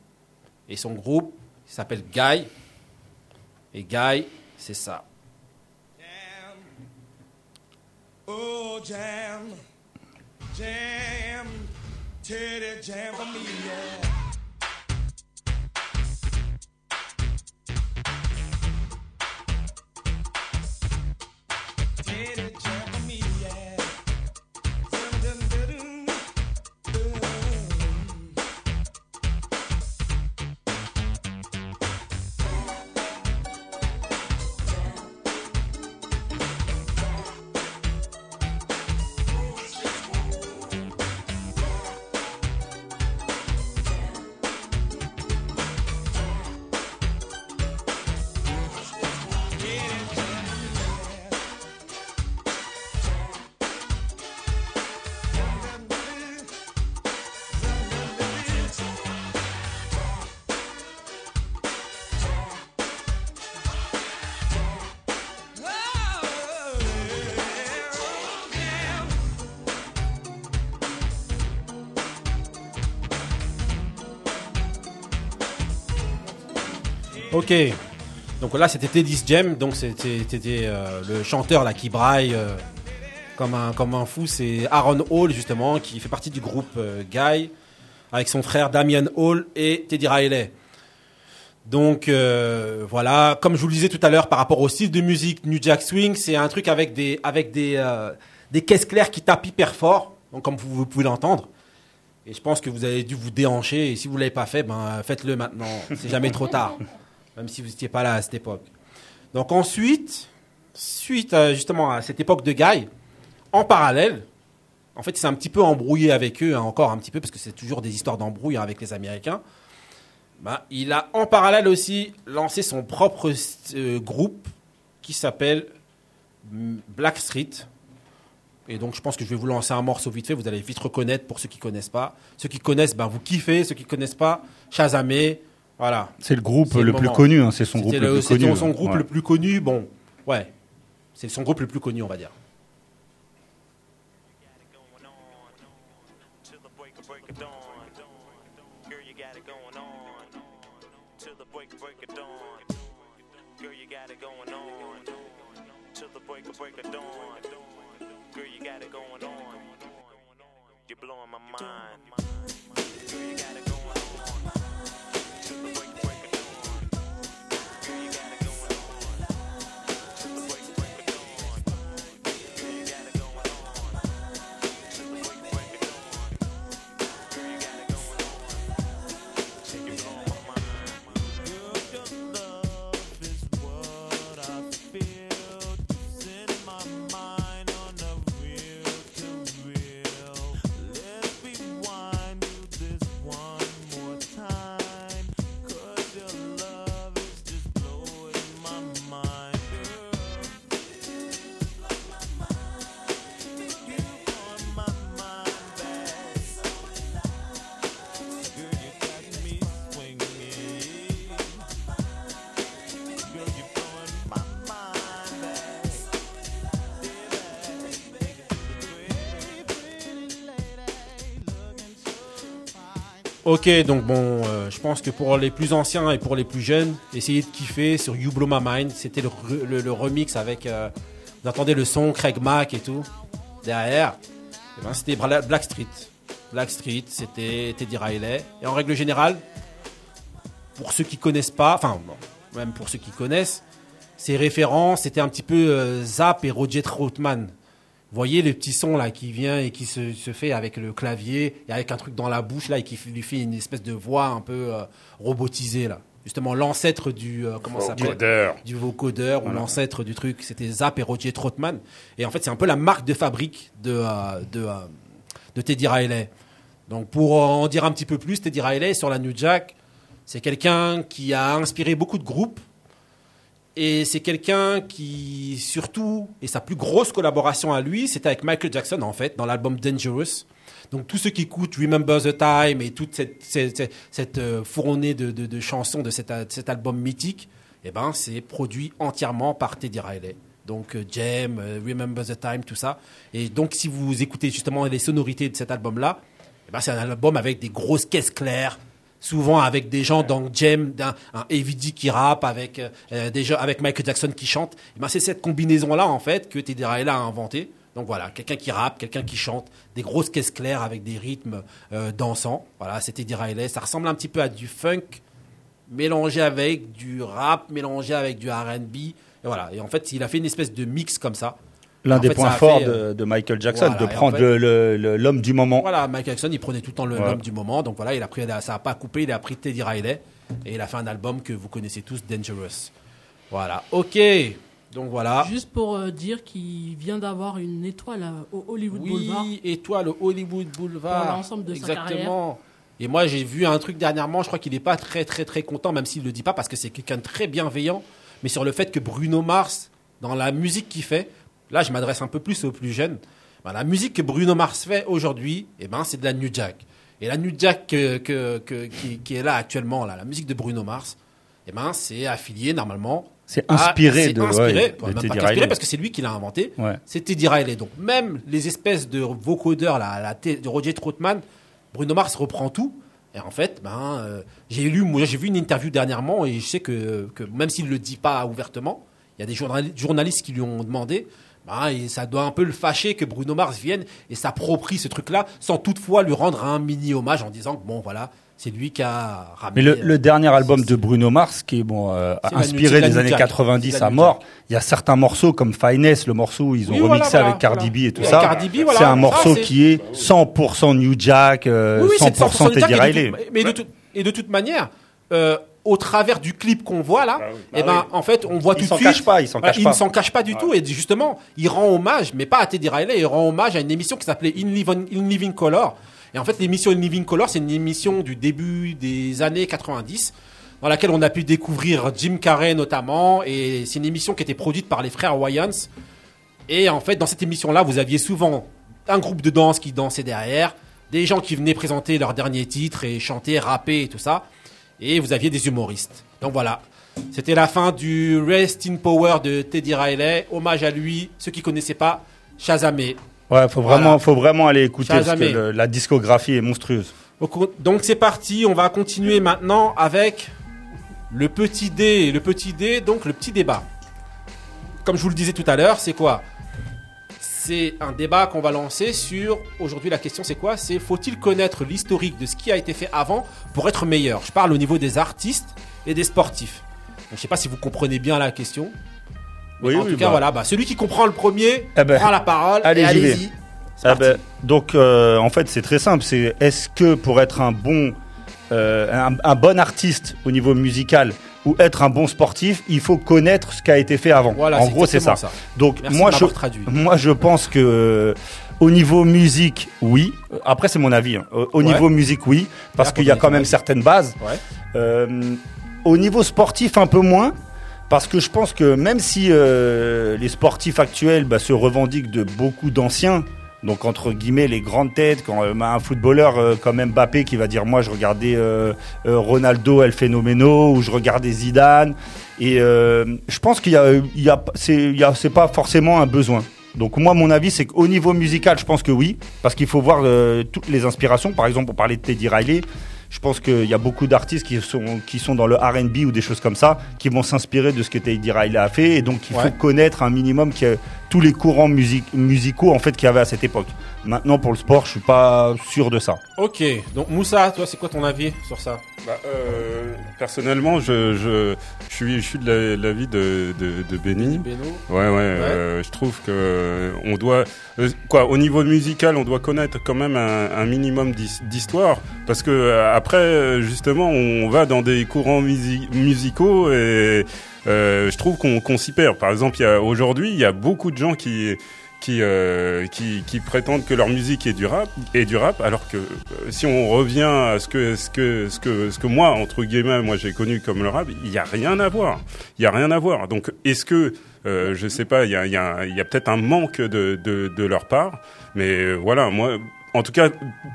Et son groupe s'appelle Guy. Et Guy, c'est ça. Oh, Ok. Donc là, c'était Teddy's Jam. Donc c'était euh, le chanteur là qui braille euh, comme un fou. C'est Aaron Hall justement qui fait partie du groupe euh, Guy avec son frère Damien Hall et Teddy Riley. Donc voilà, comme je vous le disais tout à l'heure par rapport au style de musique New Jack Swing, c'est un truc avec des caisses claires qui tapent hyper fort. Donc comme vous, pouvez l'entendre. Et je pense que vous avez dû vous déhancher. Et si vous l'avez pas fait, ben faites-le maintenant. C'est jamais trop tard. Même si vous n'étiez pas là à cette époque. Donc ensuite, suite justement à cette époque de Guy, en parallèle, en fait, c'est un petit peu embrouillé avec eux, hein, encore un petit peu, parce que c'est toujours des histoires d'embrouille hein, avec les Américains. Ben, il a en parallèle aussi lancé son propre euh, groupe qui s'appelle Black Street. Et donc, je pense que je vais vous lancer un morceau vite fait. Vous allez vite reconnaître pour ceux qui connaissent pas. Ceux qui connaissent, ben, vous kiffez. Ceux qui connaissent pas, Shazamé. Voilà. C'est le groupe C'est le plus connu, hein, c'est son C'était groupe le plus c'était connu, son hein. groupe Ouais. le plus connu. Bon, ouais. C'est son groupe le plus connu, on va dire. Ok, donc bon, euh, je pense que pour les plus anciens et pour les plus jeunes, essayez de kiffer sur You Blow My Mind. C'était le, re- le- le remix avec. euh, vous entendez le son, Craig Mack et tout. Derrière, eh ben, c'était Black Street. Black Street, c'était Teddy Riley. Et en règle générale, pour ceux qui connaissent pas, enfin, même pour ceux qui connaissent, ces références, c'était un petit peu euh, Zap et Roger Troutman. Vous voyez le petit son là qui vient et qui se, se fait avec le clavier et avec un truc dans la bouche là et qui lui fait une espèce de voix un peu euh, robotisée là. Justement l'ancêtre du euh, comment ça s'appelle? Vocodeur. du vocodeur ou l'ancêtre du truc, c'était Zap et Roger Troutman. Et en fait c'est un peu la marque de fabrique de euh, de, de Teddy Riley. Donc pour en dire un petit peu plus, Teddy Riley sur la New Jack, c'est quelqu'un qui a inspiré beaucoup de groupes et c'est quelqu'un qui, surtout, et sa plus grosse collaboration à lui, c'était avec Michael Jackson, en fait, dans l'album Dangerous. Donc, tous ceux qui écoutent Remember the Time et toute cette, cette, euh, de, de- de chansons de cet, cet album mythique, eh ben, c'est produit entièrement par Teddy Riley. Donc, euh, Jam, euh, Remember the Time, tout ça. Et donc, si vous écoutez justement les sonorités de cet album-là, eh ben, c'est un album avec des grosses caisses claires, souvent avec des gens dans Jam, d'un- un AVD qui rappe, avec euh, des gens, avec Michael Jackson qui chante. Eh ben, c'est cette combinaison-là en fait que Teddy Riley a inventé. Donc voilà, quelqu'un qui rappe, quelqu'un qui chante, des grosses caisses claires avec des rythmes euh, dansants. Voilà, c'est Teddy Riley. Ça ressemble un petit peu à du funk mélangé avec du rap, mélangé avec du R&B. Et voilà. Et en fait, il a fait une espèce de mix comme ça. L'un des fait, points forts fait, euh, de, de Michael Jackson, voilà, de en prendre fait- l'homme du moment. Voilà, Michael Jackson, il prenait tout le temps l'homme du moment. Donc voilà, il a pris, ça n'a pas coupé, il a pris Teddy Riley et il a fait un album que vous connaissez tous, Dangerous. Voilà, ok. Donc voilà. Juste pour euh, dire qu'il vient d'avoir une étoile euh, au Hollywood Boulevard. Oui, étoile au Hollywood Boulevard. Pour l'ensemble de sa Exactement. Et moi, j'ai vu un truc dernièrement, je crois qu'il n'est pas très, très, très content, même s'il ne le dit pas, parce que c'est quelqu'un de très bienveillant, mais sur le fait que Bruno Mars, dans la musique qu'il fait, là, je m'adresse un peu plus aux plus jeunes, ben, la musique que Bruno Mars fait aujourd'hui, eh ben, c'est de la New Jack. Et la New Jack que- que- que- qui, qui est là actuellement, là, la musique de Bruno Mars, eh ben, c'est affilié normalement. C'est à- inspiré c'est de- inspiré, ouais, de même pas qu'inspiré, Riley. parce que c'est lui qui l'a inventé. Ouais. C'est Teddy Riley. Donc même les espèces de vocodeurs, là, la, de Roger Troutman, Bruno Mars reprend tout. Et en fait, ben, euh, j'ai lu, j'ai vu une interview dernièrement et je sais que, que même s'il le dit pas ouvertement, il y a des journali- journalistes qui lui ont demandé. Ben, et ça doit un peu le fâcher que Bruno Mars vienne et s'approprie ce truc-là, sans toutefois lui rendre un mini hommage en disant que bon, voilà, c'est lui qui a Mais ramené. le, le dernier album de Bruno Mars, qui est bon, euh, inspiré des années New Jack. 90 C'est la à mort, il y a certains morceaux comme Finesse, le morceau où ils ont Oui, remixé voilà, avec Cardi voilà. B et tout ça. Voilà. c'est un morceau qui est 100% New Jack, euh, Oui, oui, c'est 100% Teddy Jack, et de Riley. Mais de, toute- et de toute manière, euh, au travers du clip qu'on voit là, eh ben, en fait, on voit Il tout de suite. cache pas, il s'en Voilà, cache il pas. ne s'en cache pas du tout. Et justement, il rend hommage, mais pas à Teddy Riley, il rend hommage à une émission qui s'appelait In Living, In Living Color. Et en fait, l'émission In Living Color, c'est une émission du début des années 90 dans laquelle on a pu découvrir Jim Carrey notamment. Et c'est une émission qui était produite par les frères Wayans. Et en fait, dans cette émission-là, vous aviez souvent un groupe de danse qui dansait derrière, des gens qui venaient présenter leurs derniers titres et chanter, rapper et tout ça. Et vous aviez des humoristes. Donc voilà. C'était la fin du Rest in Power de Teddy Riley. Hommage à lui. Ceux qui connaissaient pas, Shazamé. Ouais, faut vraiment, Voilà. faut vraiment aller écouter parce que Shazamé. le- la discographie est monstrueuse. Donc, donc c'est parti, on va continuer maintenant avec le petit dé, le petit dé, donc le petit débat. Comme je vous le disais tout à l'heure, c'est quoi? C'est un débat qu'on va lancer sur aujourd'hui la question c'est quoi? C'est faut-il connaître l'historique de ce qui a été fait avant pour être meilleur? Je parle au niveau des artistes et des sportifs. Donc, je sais pas si vous comprenez bien la question. Oui, en oui, tout cas bah. voilà, bah, celui qui comprend le premier Eh ben, prend la parole allez, et allez-y. Ah ben, donc euh, en fait c'est très simple. C'est est-ce que pour être un bon euh, un, un bon artiste au niveau musical ou être un bon sportif, il faut connaître ce qui a été fait avant. Voilà, en gros c'est ça. Donc Merci moi je traduit. moi je pense que euh, au niveau musique oui. Après c'est mon avis. hein. Au, au Ouais. niveau musique oui parce qu'il y a quand même certaines bases. Ouais. Euh, au niveau sportif, un peu moins. Parce que je pense que même si euh, les sportifs actuels bah, se revendiquent de beaucoup d'anciens, donc entre guillemets les grandes têtes, quand euh, un footballeur euh, comme Mbappé qui va dire moi je regardais euh, euh, Ronaldo El Fenomeno ou je regardais Zidane, et euh, je pense qu'il y a, il a, c'est, pas forcément un besoin. Donc moi mon avis c'est qu'au niveau musical je pense que oui, parce qu'il faut voir toutes les inspirations. Par exemple on parlait de Teddy Riley. Je pense qu'il y a beaucoup d'artistes qui sont, qui sont dans le RB ou des choses comme ça, qui vont s'inspirer de ce que Teddy Riley a fait. Et donc, il Ouais. faut connaître un minimum que, tous les courants music- musicaux en fait, qu'il y avait à cette époque. Maintenant, pour le sport, je suis pas sûr de ça. Ok, donc Moussa, toi, c'est quoi ton avis sur ça? Bah, euh, personnellement, je, je, je suis, je suis de la- l'avis de, de, de Benny. Beno Ouais, ouais, euh, je trouve que euh, on doit, euh, quoi, au niveau musical, on doit connaître quand même un, un minimum d'his- d'histoire, parce que après, justement, on va dans des courants musi- musicaux et euh, je trouve qu'on qu'on s'y perd. Par exemple, il y a aujourd'hui, il y a beaucoup de gens qui qui, euh, qui qui prétendent que leur musique est du rap est du rap alors que euh, si on revient à ce que ce que ce que ce que moi entre guillemets moi j'ai connu comme le rap il y a rien à voir. Il y a rien à voir. Donc est-ce que euh, je sais pas il y a y a, y a peut-être un manque de, de de leur part mais euh, voilà moi en tout cas,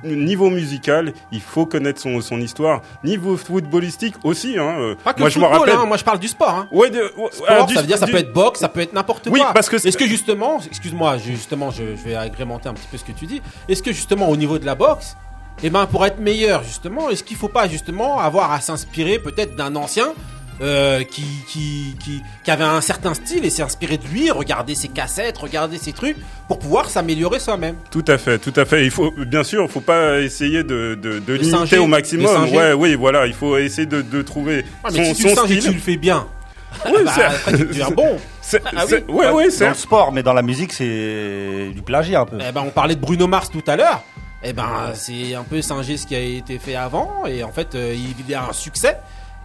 niveau musical, il faut connaître son, son histoire. Niveau footballistique aussi. Hein. euh, Pas que moi, je me rappelle. hein, moi je parle du sport. Hein. Ouais, de, ouais, Sport, alors, du- ça veut dire ça du- peut être boxe, ça peut être n'importe Oui, quoi. parce que est-ce que justement, excuse-moi, justement, je, je vais agrémenter un petit peu ce que tu dis. Est-ce que justement au niveau de la boxe, eh ben pour être meilleur justement, est-ce qu'il faut pas justement avoir à s'inspirer peut-être d'un ancien euh, qui, qui, qui, qui avait un certain style et s'est inspiré de lui, regarder ses cassettes, regarder ses trucs pour pouvoir s'améliorer soi-même. Tout à fait, tout à fait. Il faut, bien sûr, il faut pas essayer de, de, de limiter singer, au maximum. Ouais, oui, voilà. Il faut essayer de, de trouver Ah, mais son, si tu le son singes et style. tu le fais bien, Oui, bah, c'est- après tu deviens bon. C'est- Ah oui. c'est- ouais, ouais, dans le sport, mais dans la musique, c'est du plagiat un peu. Eh ben, on parlait de Bruno Mars tout à l'heure. Eh ben, c'est un peu singer ce qui a été fait avant. Et en fait, euh, il a un succès.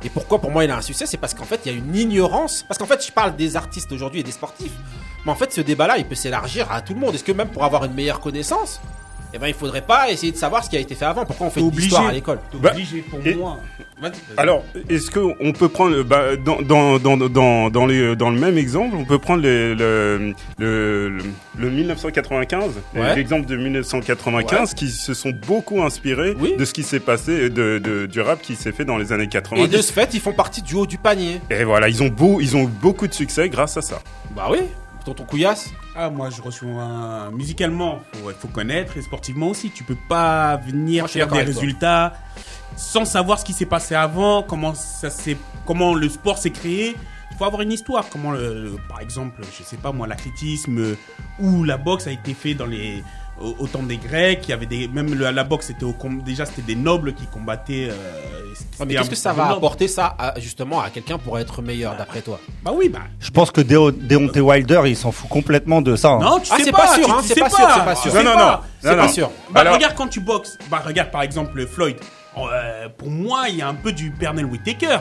Et pourquoi pour moi il a un succès C'est parce qu'en fait, il y a une ignorance. Parce qu'en fait, je parle des artistes aujourd'hui et des sportifs. Mais en fait, ce débat-là, il peut s'élargir à tout le monde. Est-ce que même pour avoir une meilleure connaissance, eh ben, il faudrait pas essayer de savoir ce qui a été fait avant Pourquoi on fait de obligé. l'histoire à l'école T'es Bah, obligé pour et- moi. Alors, est-ce que on peut prendre bah, dans, dans, dans, dans, dans, les, dans le même exemple, on peut prendre le, le, le, le 1995, Ouais. l'exemple de 1995, qui se sont beaucoup inspirés Oui. de ce qui s'est passé, de, de, du rap qui s'est fait dans les années 90. Et de ce fait, ils font partie du haut du panier. Et voilà, ils ont, beau, ils ont eu beaucoup de succès grâce à ça. Bah oui, tonton Couillasse. Ah, moi, je reçois musicalement, faut, faut connaître et sportivement aussi. Tu peux pas venir Moi, faire des toi. résultats sans savoir ce qui s'est passé avant, comment ça comment le sport s'est créé. Il faut avoir une histoire. Comment, le, le- par exemple, je sais pas moi, l'athlétisme euh, ou la boxe a été fait dans les au, au temps des Grecs. Il y avait des, même le- la boxe, c'était déjà c'était des nobles qui combattaient. euh, Ouais, mais qu'est-ce que ça va nobles. apporter ça à- justement à quelqu'un pour être meilleur d'après toi? Bah oui, bah. Je pense que Deo- Deontay Wilder, il s'en fout complètement de ça. hein. Non, tu Ah, sais c'est pas, pas sûr, tu- hein, c'est sais pas sûr, c'est pas sûr. Non, non, pas. non, C'est non, pas non. sûr. Bah, Alors- regarde quand tu boxes. Bah, regarde par exemple Floyd. Euh, pour moi, il y a un peu du Pernell Whitaker.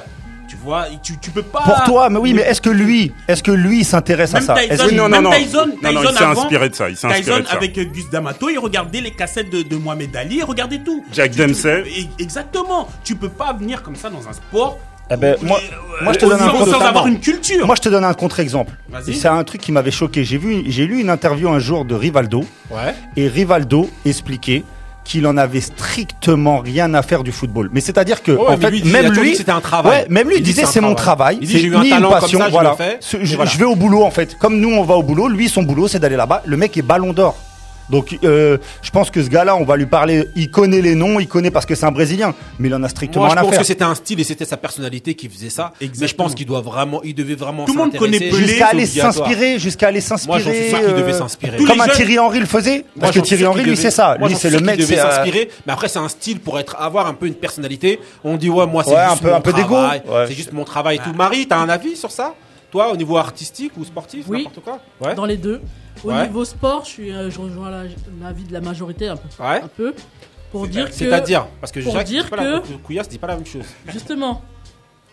Tu vois, tu, tu peux pas. Pour toi, mais oui, mais est-ce que lui, est-ce que lui s'intéresse à ça? Tyson, que- non, même non, non. Tyson, Non, non, Tyson il s'est inspiré de ça, il s'est inspiré Tyson de ça. avec euh, Gus D'Amato, il regardait les cassettes de, de Mohamed Ali, il regardait tout. Jack Tu- Dempsey. Exactement. Tu peux pas venir comme ça dans un sport. Eh ben, moi, euh, moi, je te sans- donne un sans contre- avoir une culture. Moi, je te donne un contre-exemple. Vas-y. C'est un truc qui m'avait choqué. J'ai vu, j'ai lu une interview un jour de Rivaldo. Ouais. Et Rivaldo expliquait qu'il en avait strictement rien à faire du football. Mais c'est-à-dire que, Ouais, en fait, lui, même lui, c'était un travail. Ouais, même lui Il disait c'est mon travail. c'est un ni une comme passion, ça, je, voilà. je vais au boulot en fait. Comme nous, on va au boulot. Lui, son boulot, c'est d'aller là-bas. Le mec est Ballon d'Or. Donc, euh, je pense que ce gars-là, on va lui parler. Il connaît les noms, il connaît parce que c'est un Brésilien, mais il en a strictement Moi, je rien à pense faire. que c'était un style et c'était sa personnalité qui faisait ça. Mais je pense qu'il doit vraiment, il devait vraiment. Tout le monde connaît Pelé, Jusqu'à aller s'inspirer, jusqu'à aller s'inspirer. Moi, j'en suis sûr qu'il devait euh, s'inspirer. Comme un Thierry Henry le faisait. Moi, Parce que Thierry Henry, lui, c'est ça. Moi, Lui, c'est le mec. qu'il devait euh, s'inspirer. Mais après, c'est un style pour être, avoir un peu une personnalité. On dit, ouais, moi, c'est un juste peu- un peu. Ouais. C'est juste mon travail et tout. Marie, t'as un avis sur ça? Toi, au niveau artistique ou sportif, Oui. n'importe quoi? Ouais. Dans les deux. Au Ouais. niveau sport, je, suis, euh, je rejoins la- l'avis de la majorité un peu. Ouais. Un peu pour dire que. C'est-à-dire, parce que pas la- que- Couillasse dit pas la même chose. Justement,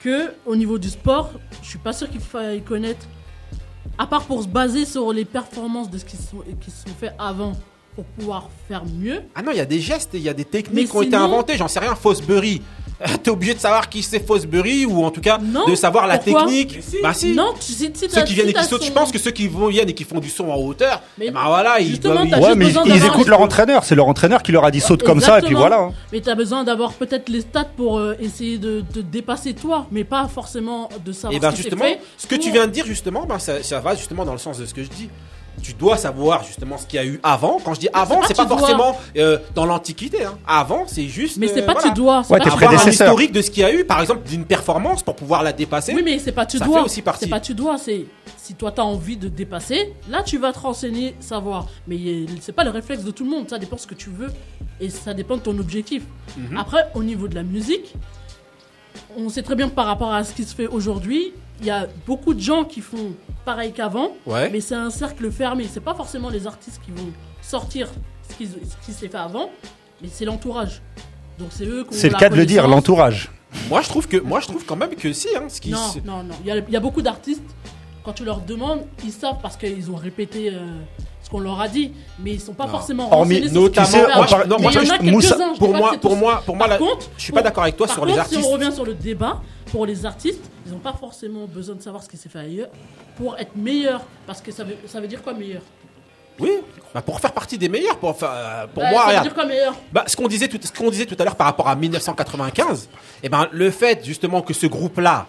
que au niveau du sport, je suis pas sûr qu'il faille connaître, à part pour se baser sur les performances de ce qui sont, qui se sont fait avant pour pouvoir faire mieux. Ah non, il y a des gestes, et il y a des techniques qui ont été inventées. J'en sais rien, Fosbury. T'es obligé de savoir qui c'est Fosbury ou en tout cas Non, de savoir la technique. Bah si. Non, tu si, si Ceux qui viennent si et qui sautent, je pense que ceux qui vont, viennent et qui font du son en hauteur, Mais eh ben voilà, ils doivent. Ouais, mais écoutent leur entraîneur. C'est leur entraîneur qui leur a dit saute comme ça, et puis voilà. hein. Mais t'as besoin d'avoir peut-être les stats pour euh, essayer de te dépasser toi, mais pas forcément de savoir Et ben ce qui s'est justement, fait. ce que tu viens de dire justement, ben ça, ça va justement dans le sens de ce que je dis. Tu dois savoir justement ce qu'il y a eu avant. Quand je dis avant, pas c'est pas dois. forcément euh, dans l'Antiquité. hein. Avant, c'est juste. Mais c'est euh, pas voilà. tu dois. c'est Ouais, pas Avoir dois. un historique de ce qu'il y a eu, par exemple, d'une performance pour pouvoir la dépasser. Oui, mais c'est pas tu Ça dois. fait aussi partie. C'est pas tu dois. C'est si toi t'as envie de dépasser, là tu vas te renseigner, savoir. Mais c'est pas le réflexe de tout le monde. Ça dépend ce que tu veux et ça dépend de ton objectif. Mhm. Après, au niveau de la musique, on sait très bien que par rapport à ce qui se fait aujourd'hui, il y a beaucoup de gens qui font pareil qu'avant. Ouais. Mais c'est un cercle fermé. C'est pas forcément les artistes qui vont sortir ce qui, ce qui s'est fait avant, mais c'est l'entourage. Donc c'est eux qui ont C'est le cas de le dire, l'entourage. Moi, je trouve que, moi, je trouve quand même que si, hein, ce qui. Non, non, non. Il y a, il y a beaucoup d'artistes, quand tu leur demandes, ils savent parce qu'ils ont répété euh, ce qu'on leur a dit, mais ils sont pas Non. forcément Hormis- renseignés sur ce Notamment, pour moi- pour moi- pour moi, je suis pas d'accord avec toi par sur les contre, Si artistes. on revient sur le débat, pour les artistes, ils n'ont pas forcément besoin de savoir ce qui s'est fait ailleurs pour être meilleurs. Parce que ça veut, ça veut dire quoi meilleur Oui, bah, pour faire partie des meilleurs. Pour, enfin, euh, pour Bah, moi, Ça veut regarde. dire quoi meilleur Bah, ce qu'on disait tout, ce qu'on disait tout à l'heure par rapport à 1995, eh ben, le fait justement que ce groupe-là,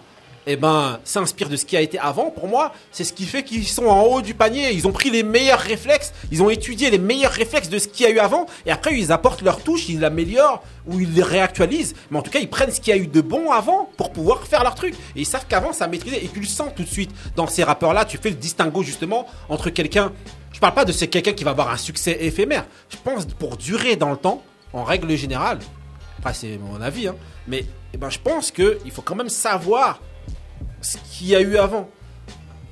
eh ben, s'inspire de ce qui a été avant, pour moi, c'est ce qui fait qu'ils sont en haut du panier. Ils ont pris les meilleurs réflexes, ils ont étudié les meilleurs réflexes de ce qu'il y a eu avant, et après ils apportent leur touche, ils l'améliorent ou ils les réactualisent. Mais en tout cas, ils prennent ce qu'il y a eu de bon avant pour pouvoir faire leur truc. Et ils savent qu'avant, ça maîtrisait. Et tu le sens tout de suite dans ces rappeurs-là. Tu fais le distinguo justement entre quelqu'un. Je parle pas de c'est quelqu'un qui va avoir un succès éphémère. Je pense pour durer dans le temps, en règle générale. Après, c'est mon avis, hein. Mais eh ben, je pense qu'il faut quand même savoir ce qu'il y a eu avant.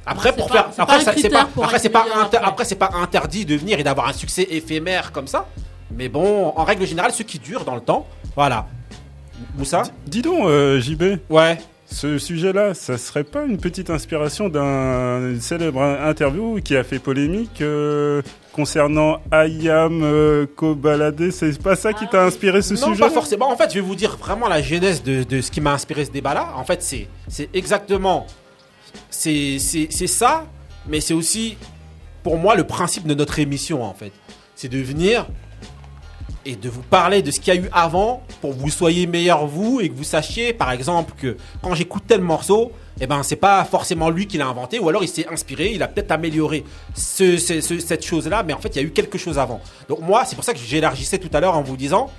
Après, pour pas- faire, après, c'est pas, pour après, être c'est pas, meilleur inter- après. après, c'est pas interdit de venir et d'avoir un succès éphémère comme ça. Mais bon, en règle générale, ceux qui durent dans le temps, voilà. Moussa Dis donc, euh, JB. Ouais. Ce sujet-là, ça serait pas une petite inspiration d'un célèbre interview qui a fait polémique euh, concernant Ayam euh, Kobalade C'est pas ça qui t'a inspiré ce non, sujet pas forcément. En fait, je vais vous dire vraiment la genèse de, de ce qui m'a inspiré ce débat-là. En fait, c'est c'est exactement c'est c'est c'est ça, mais c'est aussi pour moi le principe de notre émission en fait. C'est de venir et de vous parler de ce qu'il y a eu avant pour que vous soyez meilleur vous et que vous sachiez par exemple que quand j'écoute tel morceau eh ben c'est pas forcément lui qui l'a inventé ou alors il s'est inspiré il a peut-être amélioré ce, ce- ce- cette chose là mais en fait il y a eu quelque chose avant. Donc moi c'est pour ça que j'élargissais tout à l'heure en vous disant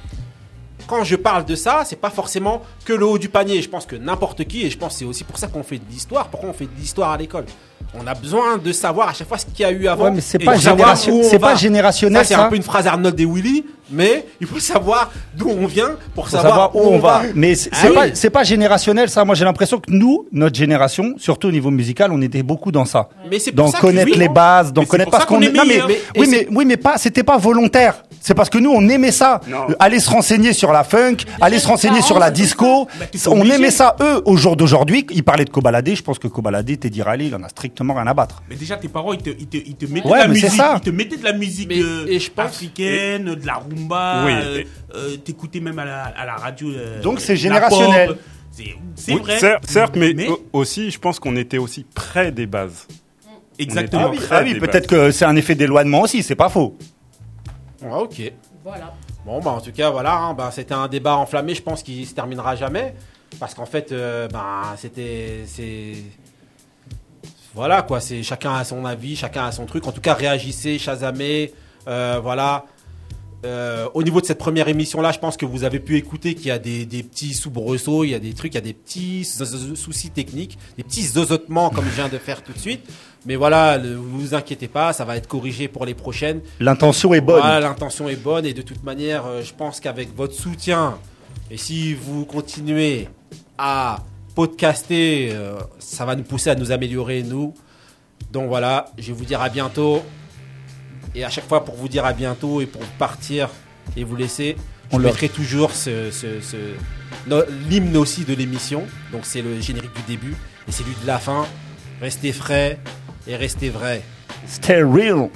quand je parle de ça, c'est pas forcément que le haut du panier. Je pense que n'importe qui, et je pense que c'est aussi pour ça qu'on fait de l'histoire. Pourquoi on fait de l'histoire à l'école? On a besoin de savoir à chaque fois ce qu'il y a eu avant. Ouais, mais c'est pas génération- c'est générationnel, Ça, c'est un peu une phrase Arnold et Willy, mais il faut savoir d'où on vient pour, savoir où on va. Mais c'est Ah c'est oui. pas, générationnel, ça. Moi, j'ai l'impression que nous, notre génération, surtout au niveau musical, on était beaucoup dans ça. Mais c'est pour D'en ça que- connaître oui, les bases, c'est connaître parce qu'on qu'on est non, mais. Mais- oui, mais, oui, mais pas, c'était pas volontaire. C'est parce que nous, on aimait ça. Aller se renseigner sur la funk, aller se renseigner sur la disco. On aimait ça, eux, au jour d'aujourd'hui. Ils parlaient de Kobalade. Je pense que Kobalade, Teddy Riley, il en a strictement rien à battre. Mais déjà, tes parents, ils te, ils te, ils te mettaient Ouais, de la musique. ça. Ils te mettaient de la musique euh, et je pense- africaine, de la rumba. Oui, euh, euh, T'écoutais même à la, à la radio. euh, Donc, c'est générationnel. C'est Oui, vrai. Certes, certes, mais, au- aussi, je pense qu'on était aussi près des bases. Exactement. Ah oui, près ah oui, peut-être que c'est un effet d'éloignement aussi. C'est pas faux. Ah, ok. Voilà. Bon, bah, en tout cas, voilà, hein, bah, c'était un débat enflammé, je pense qu'il se terminera jamais. Parce qu'en fait, euh, bah, c'était. c'est- Voilà, quoi, c'est chacun a son avis, chacun a son truc. En tout cas, réagissez, chasamez. euh, voilà. Euh, au niveau de cette première émission-là, je pense que vous avez pu écouter qu'il y a des, des petits soubresauts, il y a des trucs, il y a des petits sou- soucis techniques, des petits zozotements comme je viens de faire tout de suite. Mais voilà, ne vous inquiétez pas, ça va être corrigé pour les prochaines. L'intention est bonne. Voilà, l'intention est bonne et de toute manière, euh, je pense qu'avec votre soutien, et si vous continuez à podcaster, euh, ça va nous pousser à nous améliorer, nous. Donc voilà, je vais vous dire à bientôt. Et à chaque fois, pour vous dire à bientôt et pour partir et vous laisser, je On leur- mettrai toujours ce, ce- ce- no- l'hymne aussi de l'émission. Donc c'est le générique du début et celui de la fin. Restez frais et restez vrais. Stay real.